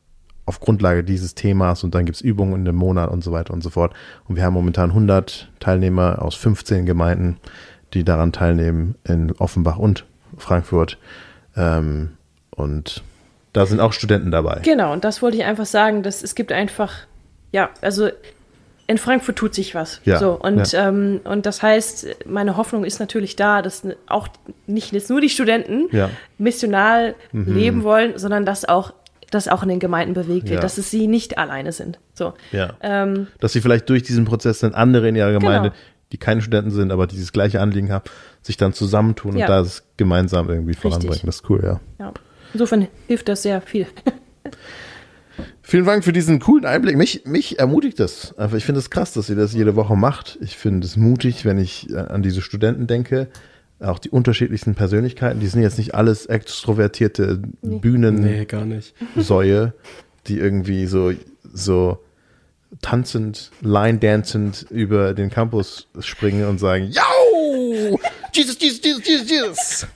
auf Grundlage dieses Themas und dann gibt's Übungen in dem Monat und so weiter und so fort. Und wir haben momentan 100 Teilnehmer aus 15 Gemeinden, die daran teilnehmen in Offenbach und Frankfurt. Ähm, und da sind auch Studenten dabei. Genau, und das wollte ich einfach sagen, dass es gibt einfach, ja, also in Frankfurt tut sich was. Ja, So, und, ja. ähm, und das heißt, meine Hoffnung ist natürlich da, dass auch nicht jetzt nur die Studenten Ja. missional leben wollen, sondern dass auch das auch in den Gemeinden bewegt wird, Ja. dass es sie nicht alleine sind. So. Ja. Ähm, Dass sie vielleicht durch diesen Prozess dann andere in ihrer Gemeinde, Genau. die keine Studenten sind, aber dieses gleiche Anliegen haben, sich dann zusammentun Ja. und das gemeinsam irgendwie voranbringen. Das ist cool, ja. ja. Insofern hilft das sehr viel. (laughs) Vielen Dank für diesen coolen Einblick. Mich, mich ermutigt das. Einfach, ich finde es krass, dass ihr das jede Woche macht. Ich finde es mutig, wenn ich äh, an diese Studenten denke. Auch die unterschiedlichsten Persönlichkeiten, die sind jetzt nicht alles extrovertierte Bühnensäue, Nee, gar nicht. die irgendwie so, so tanzend, line-dancend über den Campus springen und sagen, Yo! Jesus, Jesus, Jesus, Jesus, Jesus!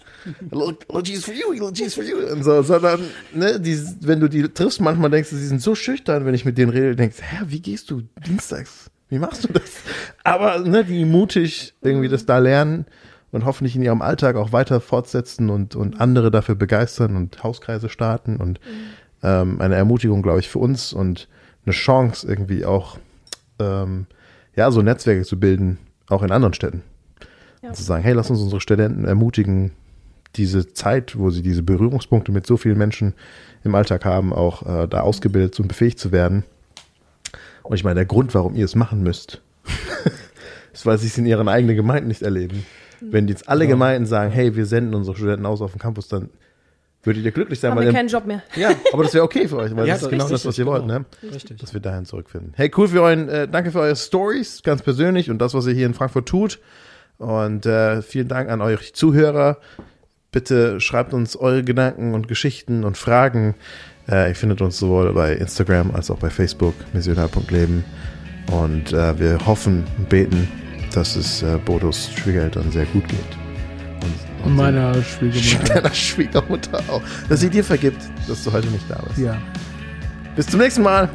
A little, little Jesus for you, little Jesus for you. Und so, sondern, ne, die, wenn du die triffst, manchmal denkst du, sie sind so schüchtern, wenn ich mit denen rede, denkst, hä, wie gehst du dienstags? Wie machst du das? Aber, ne, die mutig irgendwie das da lernen und hoffentlich in ihrem Alltag auch weiter fortsetzen und, und andere dafür begeistern und Hauskreise starten und ähm, eine Ermutigung, glaube ich, für uns und eine Chance irgendwie auch, ähm, ja, so Netzwerke zu bilden, auch in anderen Städten. Ja. Und zu sagen, hey, lass uns unsere Studenten ermutigen, diese Zeit, wo sie diese Berührungspunkte mit so vielen Menschen im Alltag haben, auch äh, da ausgebildet und befähigt zu werden. Und ich meine, der Grund, warum ihr es machen müsst, (laughs) ist, weil sie es in ihren eigenen Gemeinden nicht erleben. Wenn jetzt alle Gemeinden sagen, hey, wir senden unsere Studenten aus auf den Campus, dann würdet ihr glücklich sein, Haben weil wir keinen Job mehr. (laughs) ja, aber das wäre okay für euch, weil Ja, das ist genau richtig, das, was ihr wollt, genau. ne? Richtig. Dass wir dahin zurückfinden. Hey, cool für euren, äh, danke für eure Stories, ganz persönlich und das, was ihr hier in Frankfurt tut. Und äh, vielen Dank an euch Zuhörer. Bitte schreibt uns eure Gedanken und Geschichten und Fragen. Äh, ihr findet uns sowohl bei Instagram als auch bei Facebook, missionar.leben. Und äh, wir hoffen und beten, dass es äh, Bodos Schwiegereltern sehr gut geht. Und, Und meiner Schwiegermutter. (laughs) deiner Schwiegermutter auch. Dass sie dir vergibt, dass du heute nicht da bist. Ja. Bis zum nächsten Mal.